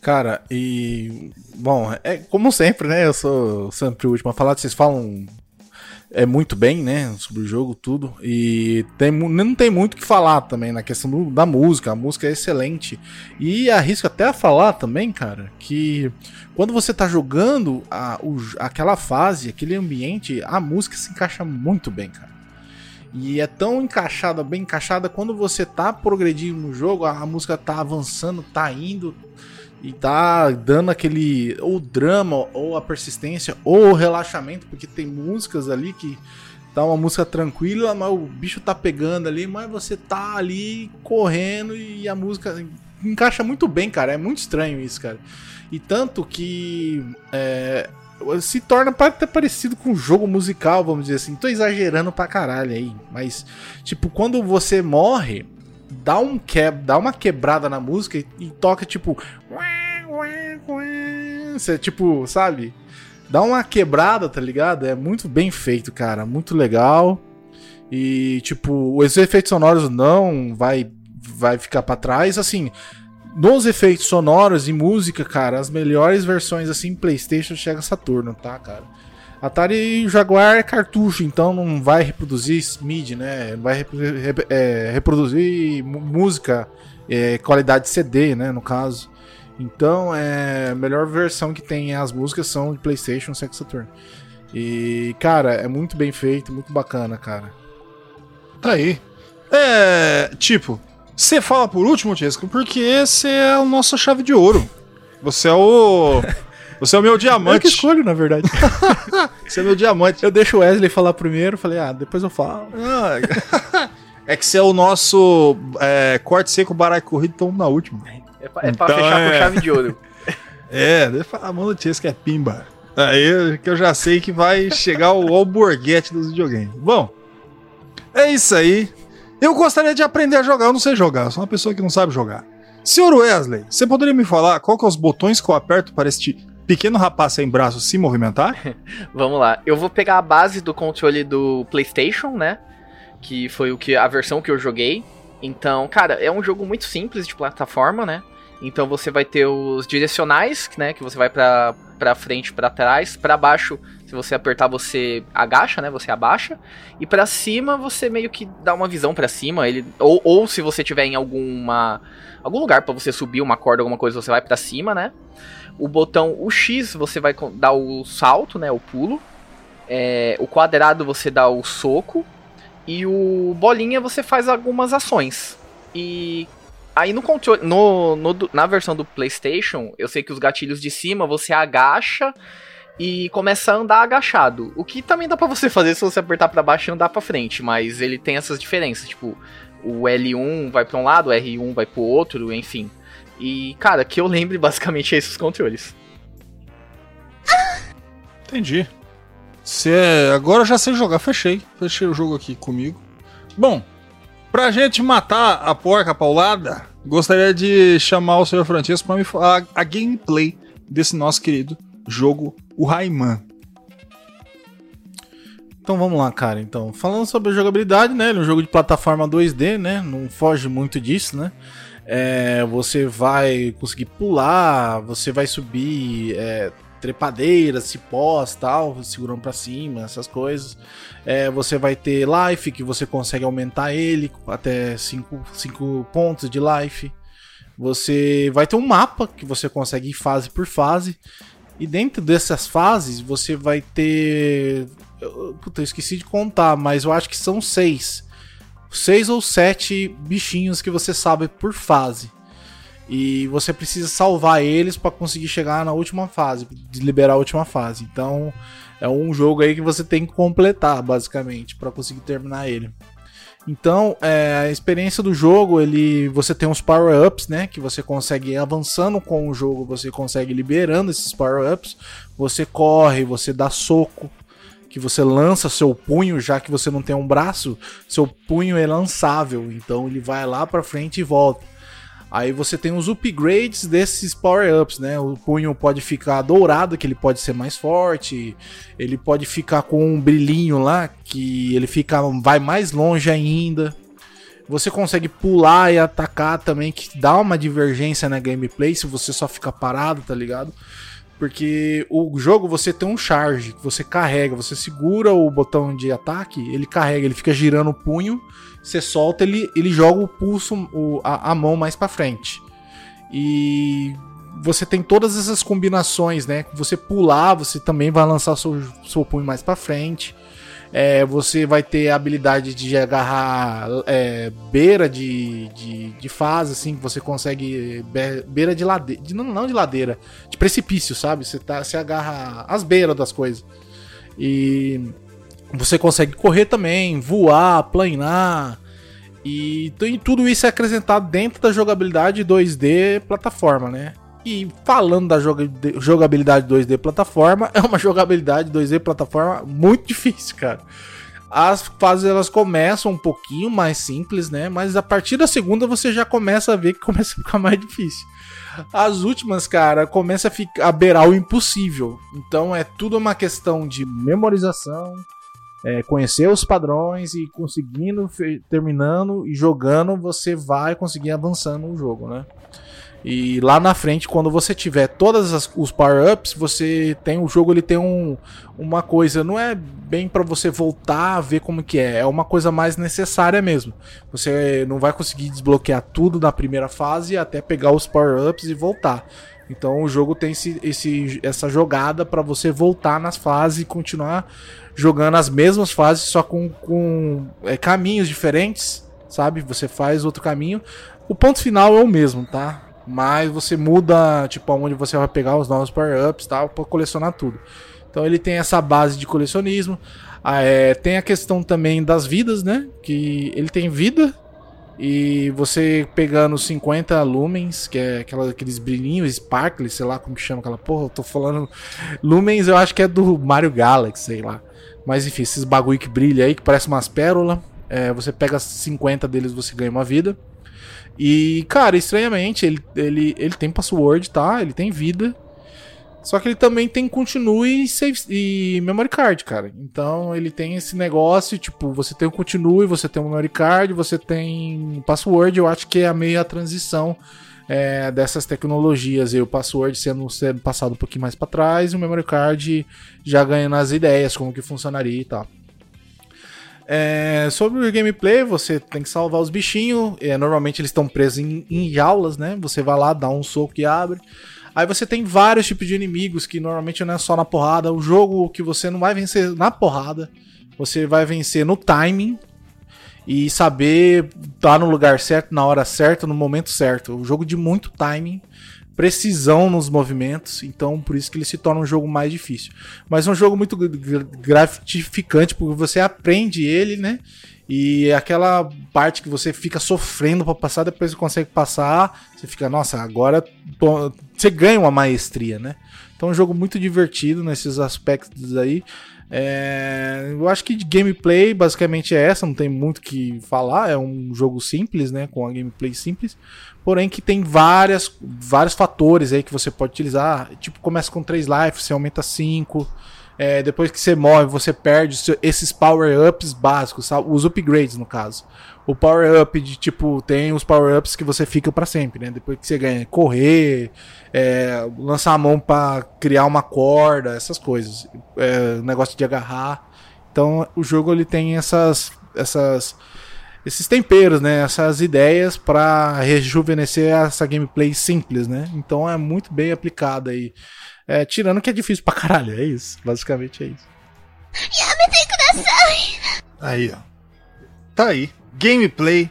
B: Cara, e. Bom, é como sempre, né? Eu sou sempre o último a falar. Vocês falam é muito bem, né? Sobre o jogo, tudo. E tem, não tem muito o que falar também na questão do- da música. A música é excelente. E arrisco até a falar também, cara, que quando você tá jogando a, o aquela fase, aquele ambiente, a música se encaixa muito bem, cara. E é tão encaixada, bem encaixada, quando você tá progredindo no jogo, a, música tá avançando, tá indo, e tá dando aquele ou drama ou a persistência ou o relaxamento, porque tem músicas ali que tá uma música tranquila, mas o bicho tá pegando ali, mas você tá ali correndo e a música encaixa muito bem, cara. É muito estranho isso, cara. E tanto que é, se torna até parecido com um jogo musical, vamos dizer assim. Tô exagerando pra caralho aí, mas tipo, quando você morre, dá um que... dá uma quebrada na música e, e toca tipo você tipo, sabe? Dá uma quebrada, tá ligado? É muito bem feito, cara, muito legal. E tipo, os efeitos sonoros não vai vai ficar para trás, assim, nos efeitos sonoros e música, cara, as melhores versões assim PlayStation chega Saturno, tá, cara? Atari Jaguar é cartucho, então não vai reproduzir MIDI, né? Não vai reproduzir, é, reproduzir música, é, qualidade CD, né? No caso. Então, é, a melhor versão que tem as músicas são de PlayStation Sega Saturn. E, cara, é muito bem feito, muito bacana, cara.
A: Tá aí. É. Tipo, você fala por último, Tiesco, porque esse é a nossa chave de ouro. Você é o. Você é o meu
B: Eu que
A: diamante.
B: escolho, na verdade.
A: Você é meu diamante.
B: eu deixo o Wesley falar primeiro, falei, ah, depois eu falo.
A: Ah, é que você é o nosso é, corte seco, baralho corrido, então na última.
D: É pra, é pra
A: Então,
D: fechar
A: é.
D: com chave de ouro.
A: É, deixa eu falar, mano, Tiesco é pimba. Aí que eu já sei que vai chegar o alborguete dos videogames. Bom, é isso aí. Eu gostaria de aprender a jogar, eu não sei jogar, eu sou uma pessoa que não sabe jogar. Senhor Wesley, você poderia me falar qual que é os botões que eu aperto para este pequeno rapaz sem braço se movimentar?
D: Vamos lá. Eu vou pegar a base do controle do PlayStation, né? Que foi o que a versão que eu joguei. Então, cara, é um jogo muito simples de plataforma, né? Então você vai ter os direcionais, né? Que você vai pra, pra frente, pra trás, pra baixo. Se você apertar, você agacha, né? Você abaixa. E pra cima, você meio que dá uma visão pra cima. Ele ou, ou se você tiver em alguma algum lugar pra você subir uma corda, alguma coisa, você vai pra cima, né? O botão o X você vai dar o salto, né? O pulo. É, o quadrado você dá o soco. E o bolinha você faz algumas ações. E aí no controle. No, no na versão do PlayStation, eu sei que os gatilhos de cima você agacha e começa a andar agachado. O que também dá pra você fazer se você apertar pra baixo e andar pra frente, mas ele tem essas diferenças, tipo, o L1 vai pra um lado, o R1 vai pro outro, enfim. E, cara, que eu lembre basicamente é esses controles.
A: Entendi. Cê, é, agora eu já sei jogar, fechei. Fechei o jogo aqui comigo. Bom, pra gente matar a porca paulada, gostaria de chamar o senhor Francisco pra me falar a gameplay desse nosso querido jogo, o Rayman.
B: Então vamos lá, cara. Então, falando sobre a jogabilidade, né? Ele é um jogo de plataforma 2D, né? Não foge muito disso, né? É, você vai conseguir pular, você vai subir é, trepadeiras, cipós, tal, segurando pra cima, essas coisas. É, você vai ter life, que você consegue aumentar ele até 5 pontos de life. Você vai ter um mapa que você consegue ir fase por fase. E dentro dessas fases, você vai ter. Puta, eu esqueci de contar, mas eu acho que são seis. Seis ou sete bichinhos que você sabe por fase. E você precisa salvar eles pra conseguir chegar na última fase, liberar a última fase. Então, é um jogo aí que você tem que completar, basicamente, pra conseguir terminar ele. Então, é, a experiência do jogo, ele, você tem uns power-ups, né? Que você consegue avançando com o jogo, você consegue liberando esses power-ups. Você corre, você dá soco, que você lança seu punho, já que você não tem um braço, seu punho é lançável, então ele vai lá pra frente e volta. Aí você tem os upgrades desses power-ups, né? O punho pode ficar dourado, que ele pode ser mais forte. Ele pode ficar com um brilhinho lá, que ele fica vai mais longe ainda. Você consegue pular e atacar também, que dá uma divergência na gameplay se você só ficar parado, tá ligado? Porque o jogo você tem um charge que você carrega, você segura o botão de ataque, ele carrega, ele fica girando o punho, você solta, ele, ele joga o pulso, o- a, a mão mais pra frente. E você tem todas essas combinações, né? Você pular, você também vai lançar seu, seu punho mais pra frente. É, você vai ter a habilidade de agarrar é, beira de, de, de fase, assim, que você consegue. be- beira de ladeira. De, não, não de ladeira, de precipício, sabe? Você, tá, você agarra as beiras das coisas. E você consegue correr também, voar, planar. E tem- tudo isso é acrescentado dentro da jogabilidade 2D plataforma, né? E falando da joga- de- jogabilidade 2D plataforma, é uma jogabilidade 2D plataforma muito difícil, cara. As fases elas começam um pouquinho mais simples, né? Mas a partir da segunda você já começa a ver que começa a ficar mais difícil. As últimas, cara, começa a, ficar, a beirar o impossível. Então é tudo uma questão de memorização, é, conhecer os padrões e conseguindo, terminando e jogando, você vai conseguir avançando no jogo, né? E lá na frente, quando você tiver todos os power-ups, você tem o jogo, ele tem um, uma coisa, não é bem pra você voltar a ver como que é, é uma coisa mais necessária mesmo. Você não vai conseguir desbloquear tudo na primeira fase até pegar os power-ups e voltar. Então o jogo tem esse, esse- essa jogada pra você voltar nas fases e continuar jogando as mesmas fases, só com, com é, caminhos diferentes, sabe? Você faz outro caminho. O ponto final é o mesmo, tá? Mas você muda, tipo, aonde você vai pegar os novos power-ups e tal, pra colecionar tudo. Então ele tem essa base de colecionismo. Ah, é, tem a questão também das vidas, né? Que ele tem vida. E você pegando 50 lumens, que é aquela, aqueles brilhinhos, sparkles, sei lá como que chama aquela porra, eu tô falando. Lumens eu acho que é do Mario Galaxy, sei lá. Mas enfim, esses bagulho que brilha aí, que parece umas pérolas. É, você pega 50 deles, você ganha uma vida. E, cara, estranhamente, ele, ele, ele tem password, tá? Ele tem vida. Só que ele também tem continue e, save, e memory card, cara. Então ele tem esse negócio, tipo, você tem o continue, você tem o memory card, você tem password. Eu acho que é a meio a transição é, dessas tecnologias. E o password sendo, sendo passado um pouquinho mais pra trás, e o memory card já ganhando as ideias, como que funcionaria e tal. É, sobre o gameplay, você tem que salvar os bichinhos. É, normalmente eles estão presos em, em jaulas, né? Você vai lá, dá um soco e abre. Aí você tem vários tipos de inimigos que normalmente não é só na porrada. O jogo que você não vai vencer na porrada, você vai vencer no timing e saber estar no lugar certo, na hora certa, no momento certo. O jogo de muito timing, precisão nos movimentos, então por isso que ele se torna um jogo mais difícil. Mas é um jogo muito gra- gra- gratificante porque você aprende ele, né? E aquela parte que você fica sofrendo pra passar, depois você consegue passar, você fica, nossa, agora tô- você ganha uma maestria, né? Então é um jogo muito divertido nesses aspectos aí. É, eu acho que de gameplay basicamente é essa, não tem muito que falar, é um jogo simples, né, com a gameplay simples, porém que tem várias, vários fatores aí que você pode utilizar, tipo, começa com 3 lives, você aumenta 5, é, depois que você morre, você perde esses power-ups básicos, sabe? os upgrades no caso. O power-up de tipo, tem os power-ups que você fica pra sempre, né? Depois que você ganha correr, é, lançar a mão pra criar uma corda, essas coisas. É, negócio de agarrar. Então o jogo ele tem essas, essas, esses temperos, né? Essas ideias pra rejuvenescer essa gameplay simples, né? Então é muito bem aplicado aí. É, tirando que é difícil pra caralho, é isso. Basicamente é isso.
A: Aí, ó. Tá aí. Gameplay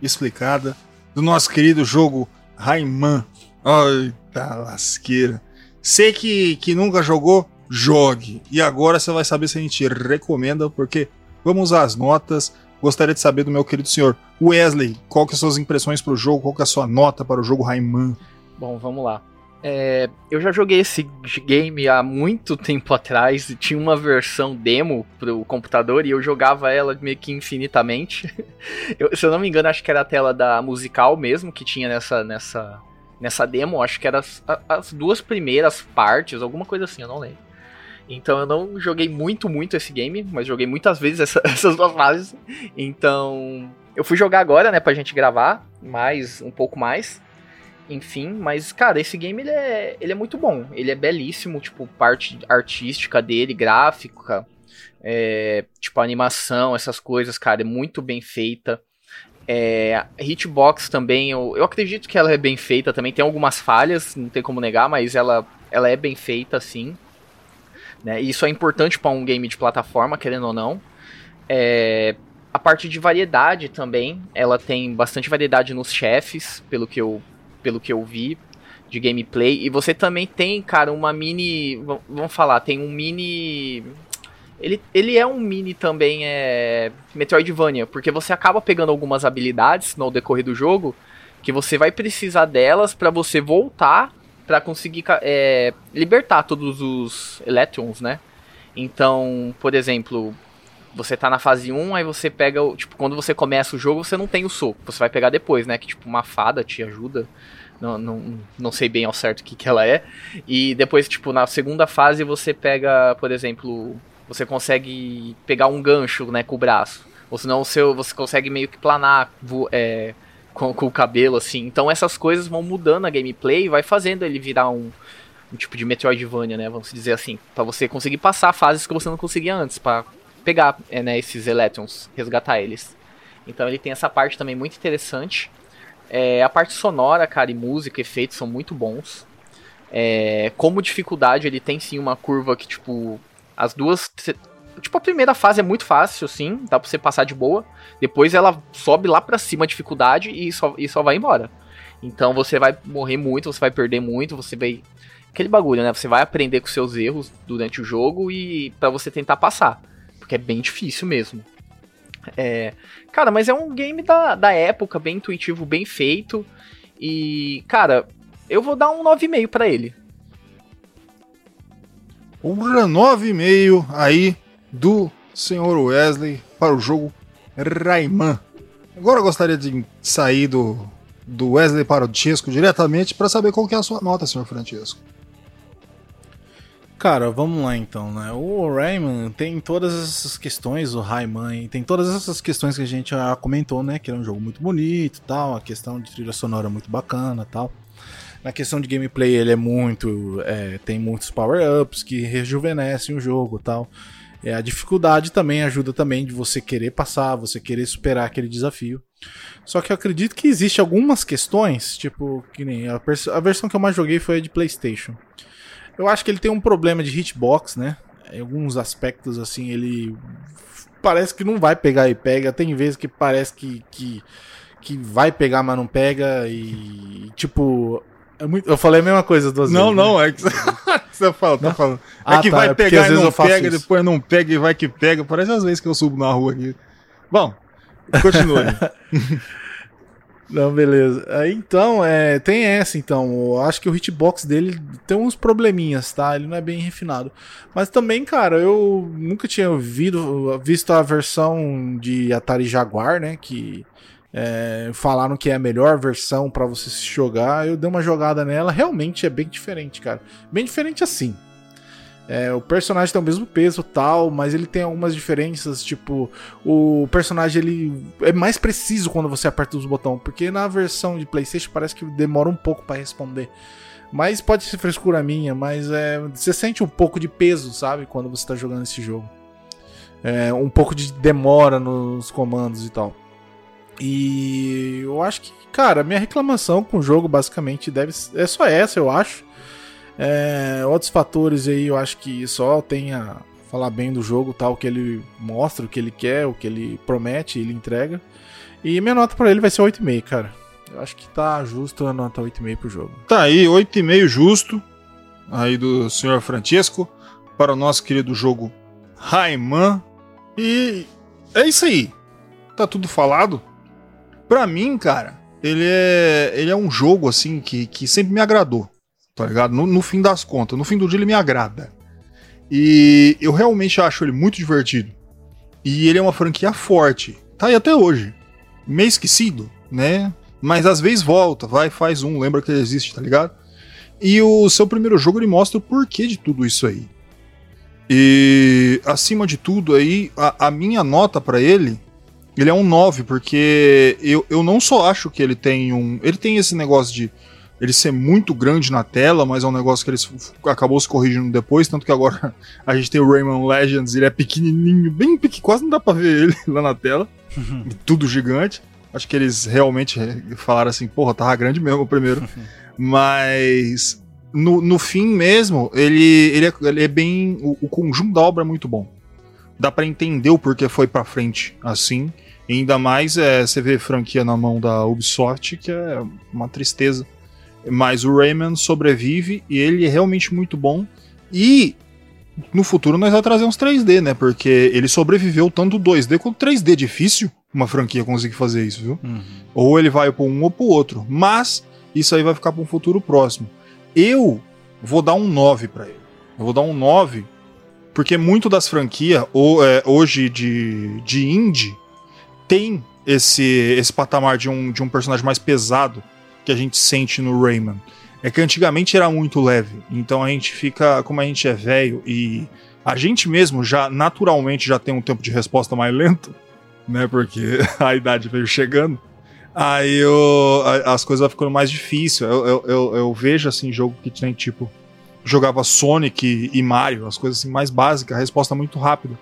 A: explicada do nosso querido jogo Rayman. Tá lasqueira. Você que, que nunca jogou, jogue. E agora você vai saber se a gente recomenda, porque vamos às notas. Gostaria de saber do meu querido senhor Wesley, qual que são as suas impressões pro jogo, qual que é a sua nota para o jogo Rayman.
D: Bom, vamos lá. É, eu já joguei esse game há muito tempo atrás. e Tinha uma versão demo pro computador e eu jogava ela meio que infinitamente. Eu- se eu não me engano, acho que era a tela da musical mesmo que tinha nessa, nessa, nessa demo. Acho que eram as, as duas primeiras partes, alguma coisa assim, eu não lembro. Então eu não joguei muito, muito esse game, mas joguei muitas vezes essa- essas duas fases. Então eu fui jogar agora, né, pra gente gravar mais, um pouco mais. Enfim, mas, cara, esse game ele é, ele é muito bom. Ele é belíssimo, tipo, parte artística dele, gráfica, é, tipo, animação, essas coisas, cara, é muito bem feita. É, hitbox também, eu, eu acredito que ela é bem feita também. Tem algumas falhas, não tem como negar, mas ela, ela é bem feita, sim. Né? Isso é importante para um game de plataforma, querendo ou não. É, a parte de variedade também, ela tem bastante variedade nos chefes, pelo que eu, pelo que eu vi de gameplay. E você também tem, cara, uma mini. Vamos falar, tem um mini. Ele, ele é um mini também é, Metroidvania, porque você acaba pegando algumas habilidades no decorrer do jogo que você vai precisar delas pra você voltar pra conseguir é, libertar todos os Electrons, né? Então, por exemplo, você tá na fase 1, aí você pega, tipo, quando você começa o jogo, você não tem o soco, você vai pegar depois, né? Que tipo, uma fada te ajuda. Não, não, não sei bem ao certo o que, que ela é. E depois, tipo, na segunda fase você pega, por exemplo, você consegue pegar um gancho, né, com o braço. Ou senão o seu, você consegue meio que planar é, com, com o cabelo, assim. Então essas coisas vão mudando a gameplay e vai fazendo ele virar um, um tipo de Metroidvania, né, vamos dizer assim. Pra você conseguir passar fases que você não conseguia antes, pra pegar é, né, esses Electrons, resgatar eles. Então ele tem essa parte também muito interessante. É, a parte sonora, cara, e música, efeitos são muito bons. É, como dificuldade, ele tem sim uma curva que, tipo, as duas. Tipo, a primeira fase é muito fácil, sim, dá pra você passar de boa. Depois ela sobe lá pra cima a dificuldade e só, e só vai embora. Então você vai morrer muito, você vai perder muito, você vai. Aquele bagulho, né? Você vai aprender com seus erros durante o jogo e para você tentar passar. Porque é bem difícil mesmo. É, cara, mas é um game da, da época, bem intuitivo, bem feito. E, cara, eu vou dar um 9,5 pra ele.
A: Porra, 9,5 aí do senhor Wesley para o jogo Rayman. Agora eu gostaria de sair do, do Wesley para o Chesco diretamente para saber qual que é a sua nota, senhor Francesco.
B: Cara, vamos lá então, né? O Rayman tem todas essas questões, o Rayman tem todas essas questões que a gente já comentou, né? Que é um jogo muito bonito tal, a questão de trilha sonora muito bacana tal. Na questão de gameplay, ele é muito. é, tem muitos power-ups que rejuvenescem o jogo tal. É, a dificuldade também ajuda também de você querer passar, você querer superar aquele desafio. Só que eu acredito que existe algumas questões, tipo, que nem a, a versão que eu mais joguei foi a de PlayStation. Eu acho que ele tem um problema de hitbox, né? Em alguns aspectos, assim, ele parece que não vai pegar e pega. Tem vezes que parece que, que, que vai pegar, mas não pega. E, tipo, é muito- eu falei a mesma coisa duas
A: Não,
B: vezes. né?
A: não, é que você fala, tá falando. É
B: Ah,
A: que
B: tá,
A: vai
B: é
A: pegar e não pega, depois não pega e vai que pega. Parece as vezes que eu subo na rua aqui. Bom, continue.
B: Não, beleza. Aí, então, é, tem essa, então. Eu acho que o hitbox dele tem uns probleminhas, tá? Ele não é bem refinado. Mas também, cara, eu nunca tinha ouvido, visto a versão de Atari Jaguar, né? Que é, falaram que é a melhor versão pra você se jogar. Eu dei uma jogada nela, realmente é bem diferente, cara. Bem diferente assim. É, o personagem tem o mesmo peso tal, mas ele tem algumas diferenças, tipo, o personagem ele é mais preciso quando você aperta os botões, porque na versão de PlayStation parece que demora um pouco pra responder. Mas pode ser frescura minha, mas é, você sente um pouco de peso, sabe, quando você tá jogando esse jogo. É, um pouco de demora nos comandos e tal. E eu acho que, cara, minha reclamação com o jogo basicamente deve é só essa, eu acho. É, outros fatores aí eu acho que só tem a falar bem do jogo, tal, que ele mostra, o que ele quer, o que ele promete, ele entrega. E minha nota pra ele vai ser 8,5, cara. Eu acho que tá justo a nota 8,5 pro jogo.
A: Tá aí, 8,5 justo. Aí do senhor Francesco. Para o nosso querido jogo Rayman. E é isso aí. Tá tudo falado. Pra mim, cara, ele é, ele é um jogo assim que, que sempre me agradou. Tá ligado? No, no fim das contas. No fim do dia ele me agrada. E eu realmente acho ele muito divertido. E ele é uma franquia forte. Tá aí até hoje. Meio esquecido, né? Mas às vezes volta, vai, faz um, lembra que ele existe, tá ligado? E o seu primeiro jogo ele mostra o porquê de tudo isso aí. E acima de tudo aí, a, a minha nota pra ele, ele é um 9, porque eu, eu não só acho que ele tem um. Ele tem esse negócio de ele ser muito grande na tela, mas é um negócio que ele s- acabou se corrigindo depois, tanto que agora a gente tem o Rayman Legends, ele é pequenininho, bem pequeno, quase não dá pra ver ele lá na tela, tudo gigante. Acho que eles realmente falaram assim, porra, tava grande mesmo o primeiro. Mas no, no fim mesmo, ele, ele, é, ele é bem. O, o conjunto da obra é muito bom. Dá pra entender o porquê foi pra frente assim. E ainda mais é, você vê franquia na mão da Ubisoft, que é uma tristeza. Mas o Rayman sobrevive e ele é realmente muito bom. E no futuro nós vai trazer uns 3D, né? Porque ele sobreviveu tanto 2D quanto 3D. Difícil uma franquia conseguir fazer isso, viu?
B: Uhum.
A: Ou ele vai para um ou para o outro. Mas isso aí vai ficar para um futuro próximo. Eu vou dar um 9 para ele. Eu vou dar um 9 porque muito das franquias ou, é, hoje de, de indie tem esse, esse patamar de um, de um personagem mais pesado que a gente sente no Rayman. É que antigamente era muito leve. Então a gente fica, como a gente é velho e a gente mesmo já naturalmente já tem um tempo de resposta mais lento, né? Porque a idade veio chegando. Aí eu, as coisas vão ficando mais difíceis. Eu, eu, eu, eu vejo assim jogo que tem tipo jogava Sonic e Mario, as coisas assim mais básicas, a resposta é muito rápida.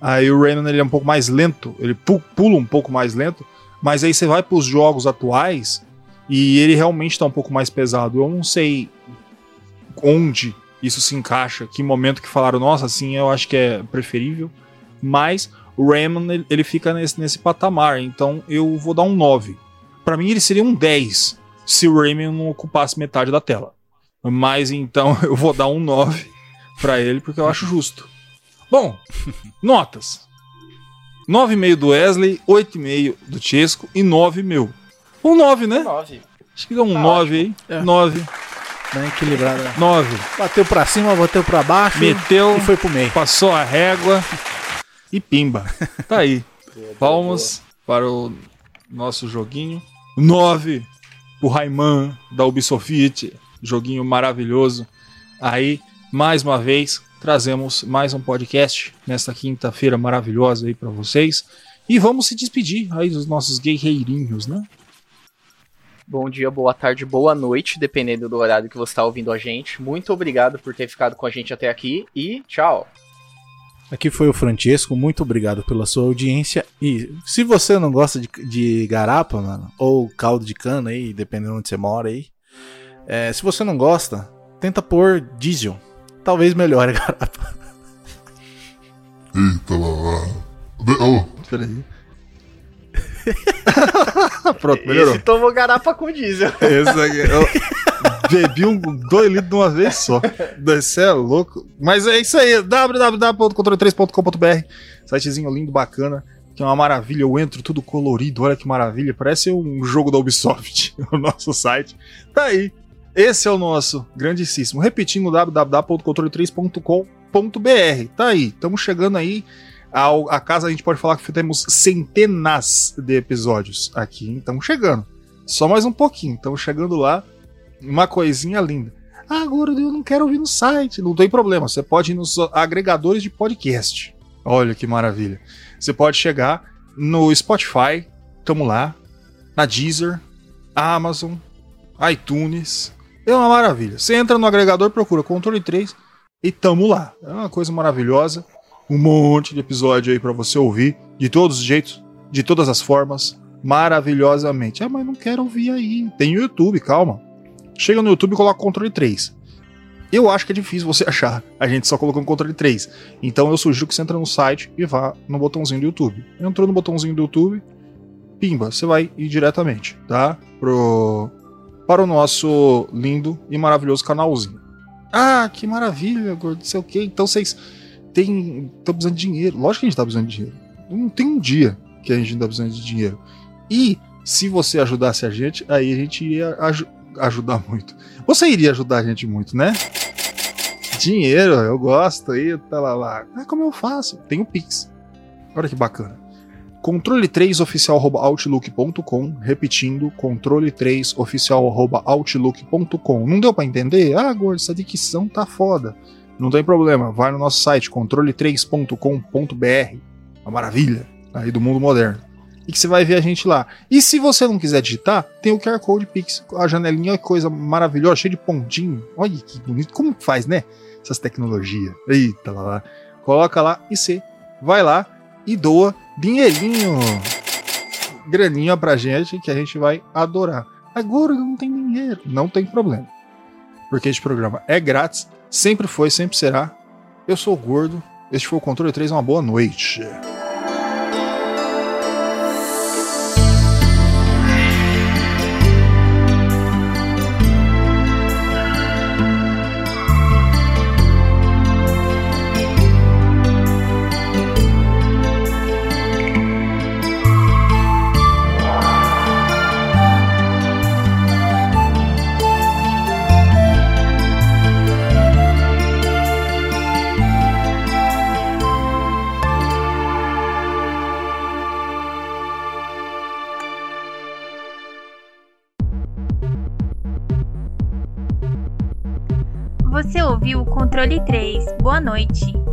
A: Aí o Rayman ele é um pouco mais lento, ele pu- pula um pouco mais lento, mas aí você vai para os jogos atuais e ele realmente tá um pouco mais pesado. Eu não sei onde isso se encaixa, que momento que falaram, nossa, assim eu acho que é preferível, mas o Rayman ele, fica nesse, nesse patamar, então eu vou dar um 9. Pra mim ele seria um 10 se o Rayman não ocupasse metade da tela. Mas então eu vou dar um 9 pra ele porque eu acho justo. Bom, notas. 9,5 do Wesley, 8,5 do Chesco e 9 meu. Um 9, né?
D: 9.
A: Acho que dá um
D: Tá
A: 9 aí.
B: É.
A: 9,
B: Bem equilibrada.
A: 9.
B: Bateu pra cima, bateu pra baixo
A: Meteu,
B: e foi pro meio.
A: passou a régua e pimba. Tá aí. Palmas para o nosso joguinho. 9 pro Rayman da Ubisoft. Joguinho maravilhoso. Aí, mais uma vez, trazemos mais um podcast nesta quinta-feira maravilhosa aí para vocês. E vamos se despedir aí dos nossos guerreirinhos, né?
D: Bom dia, boa tarde, boa noite, dependendo do horário que você está ouvindo a gente. Muito obrigado por ter ficado com a gente até aqui e tchau.
B: Aqui foi o Francesco, muito obrigado pela sua audiência. E se você não gosta de, de garapa, mano, ou caldo de cana aí, dependendo onde você mora aí, é, se você não gosta, tenta pôr diesel. Talvez melhore a garapa.
F: Eita lá Oh,
A: Peraí. Pronto, melhorou.
D: Esse tomou garapa com diesel.
A: Esse aqui, eu bebi um, dois litros de uma vez só. Você é louco. Mas é isso aí, www.controle3.com.br Sitezinho lindo, bacana, que é uma maravilha. Eu entro tudo colorido, olha que maravilha. Parece um jogo da Ubisoft, o nosso site. Tá aí. Esse é o nosso grandíssimo. Repetindo, www.controle3.com.br. Tá aí, estamos chegando aí a casa, a gente pode falar que temos centenas de episódios aqui? Estamos chegando. Só mais um pouquinho, estamos chegando lá. Uma coisinha linda. Ah, gordo, eu não quero ouvir no site. Não tem problema, você pode ir nos agregadores de podcast. Olha que maravilha. Você pode chegar no Spotify, tamo lá, na Deezer, Amazon, iTunes. É uma maravilha. Você entra no agregador, procura Controle 3 e tamo lá. É uma coisa maravilhosa. Um monte de episódio aí pra você ouvir, de todos os jeitos, de todas as formas, maravilhosamente. Ah, mas não quero ouvir aí. Tem o YouTube, calma. Chega no YouTube e coloca Controle 3. Eu acho que é difícil você achar. A gente só colocou no Controle 3. Então eu sugiro que você entre no site e vá no botãozinho do YouTube. Entrou no botãozinho do YouTube, pimba, você vai ir diretamente, tá? Pro, para o nosso lindo e maravilhoso canalzinho. Ah, que maravilha, gordo, não sei o quê. Então vocês têm. estão precisando de dinheiro. Lógico que a gente tá precisando de dinheiro. Não tem um dia que a gente não tá precisando de dinheiro. E se você ajudasse a gente, aí a gente iria aju- ajudar muito. Você iria ajudar a gente muito, né? Dinheiro, eu gosto aí, tá lá lá. Ah, como eu faço? Tem o Pix. Olha que bacana. Controle 3 oficial@outlook.com, repetindo, controle 3 oficial@outlook.com. Não deu pra entender? Ah, gordo, essa dicção tá foda. Não tem problema, vai no nosso site controle3.com.br. Uma maravilha aí do mundo moderno. E que você vai ver a gente lá. E se você não quiser digitar, tem o QR Code Pix, a janelinha, olha que coisa maravilhosa, cheia de pontinho. Olha que bonito, como que faz, né? Essas tecnologias. Eita lá, lá. Coloca lá e você vai lá e doa dinheirinho. Graninha pra gente que a gente vai adorar. Agora não tem dinheiro. Não tem problema. Porque este programa é grátis, sempre foi, sempre será. Eu sou o Gordo. Este foi o Controle 3. Uma boa noite.
G: Controle 3. Boa noite.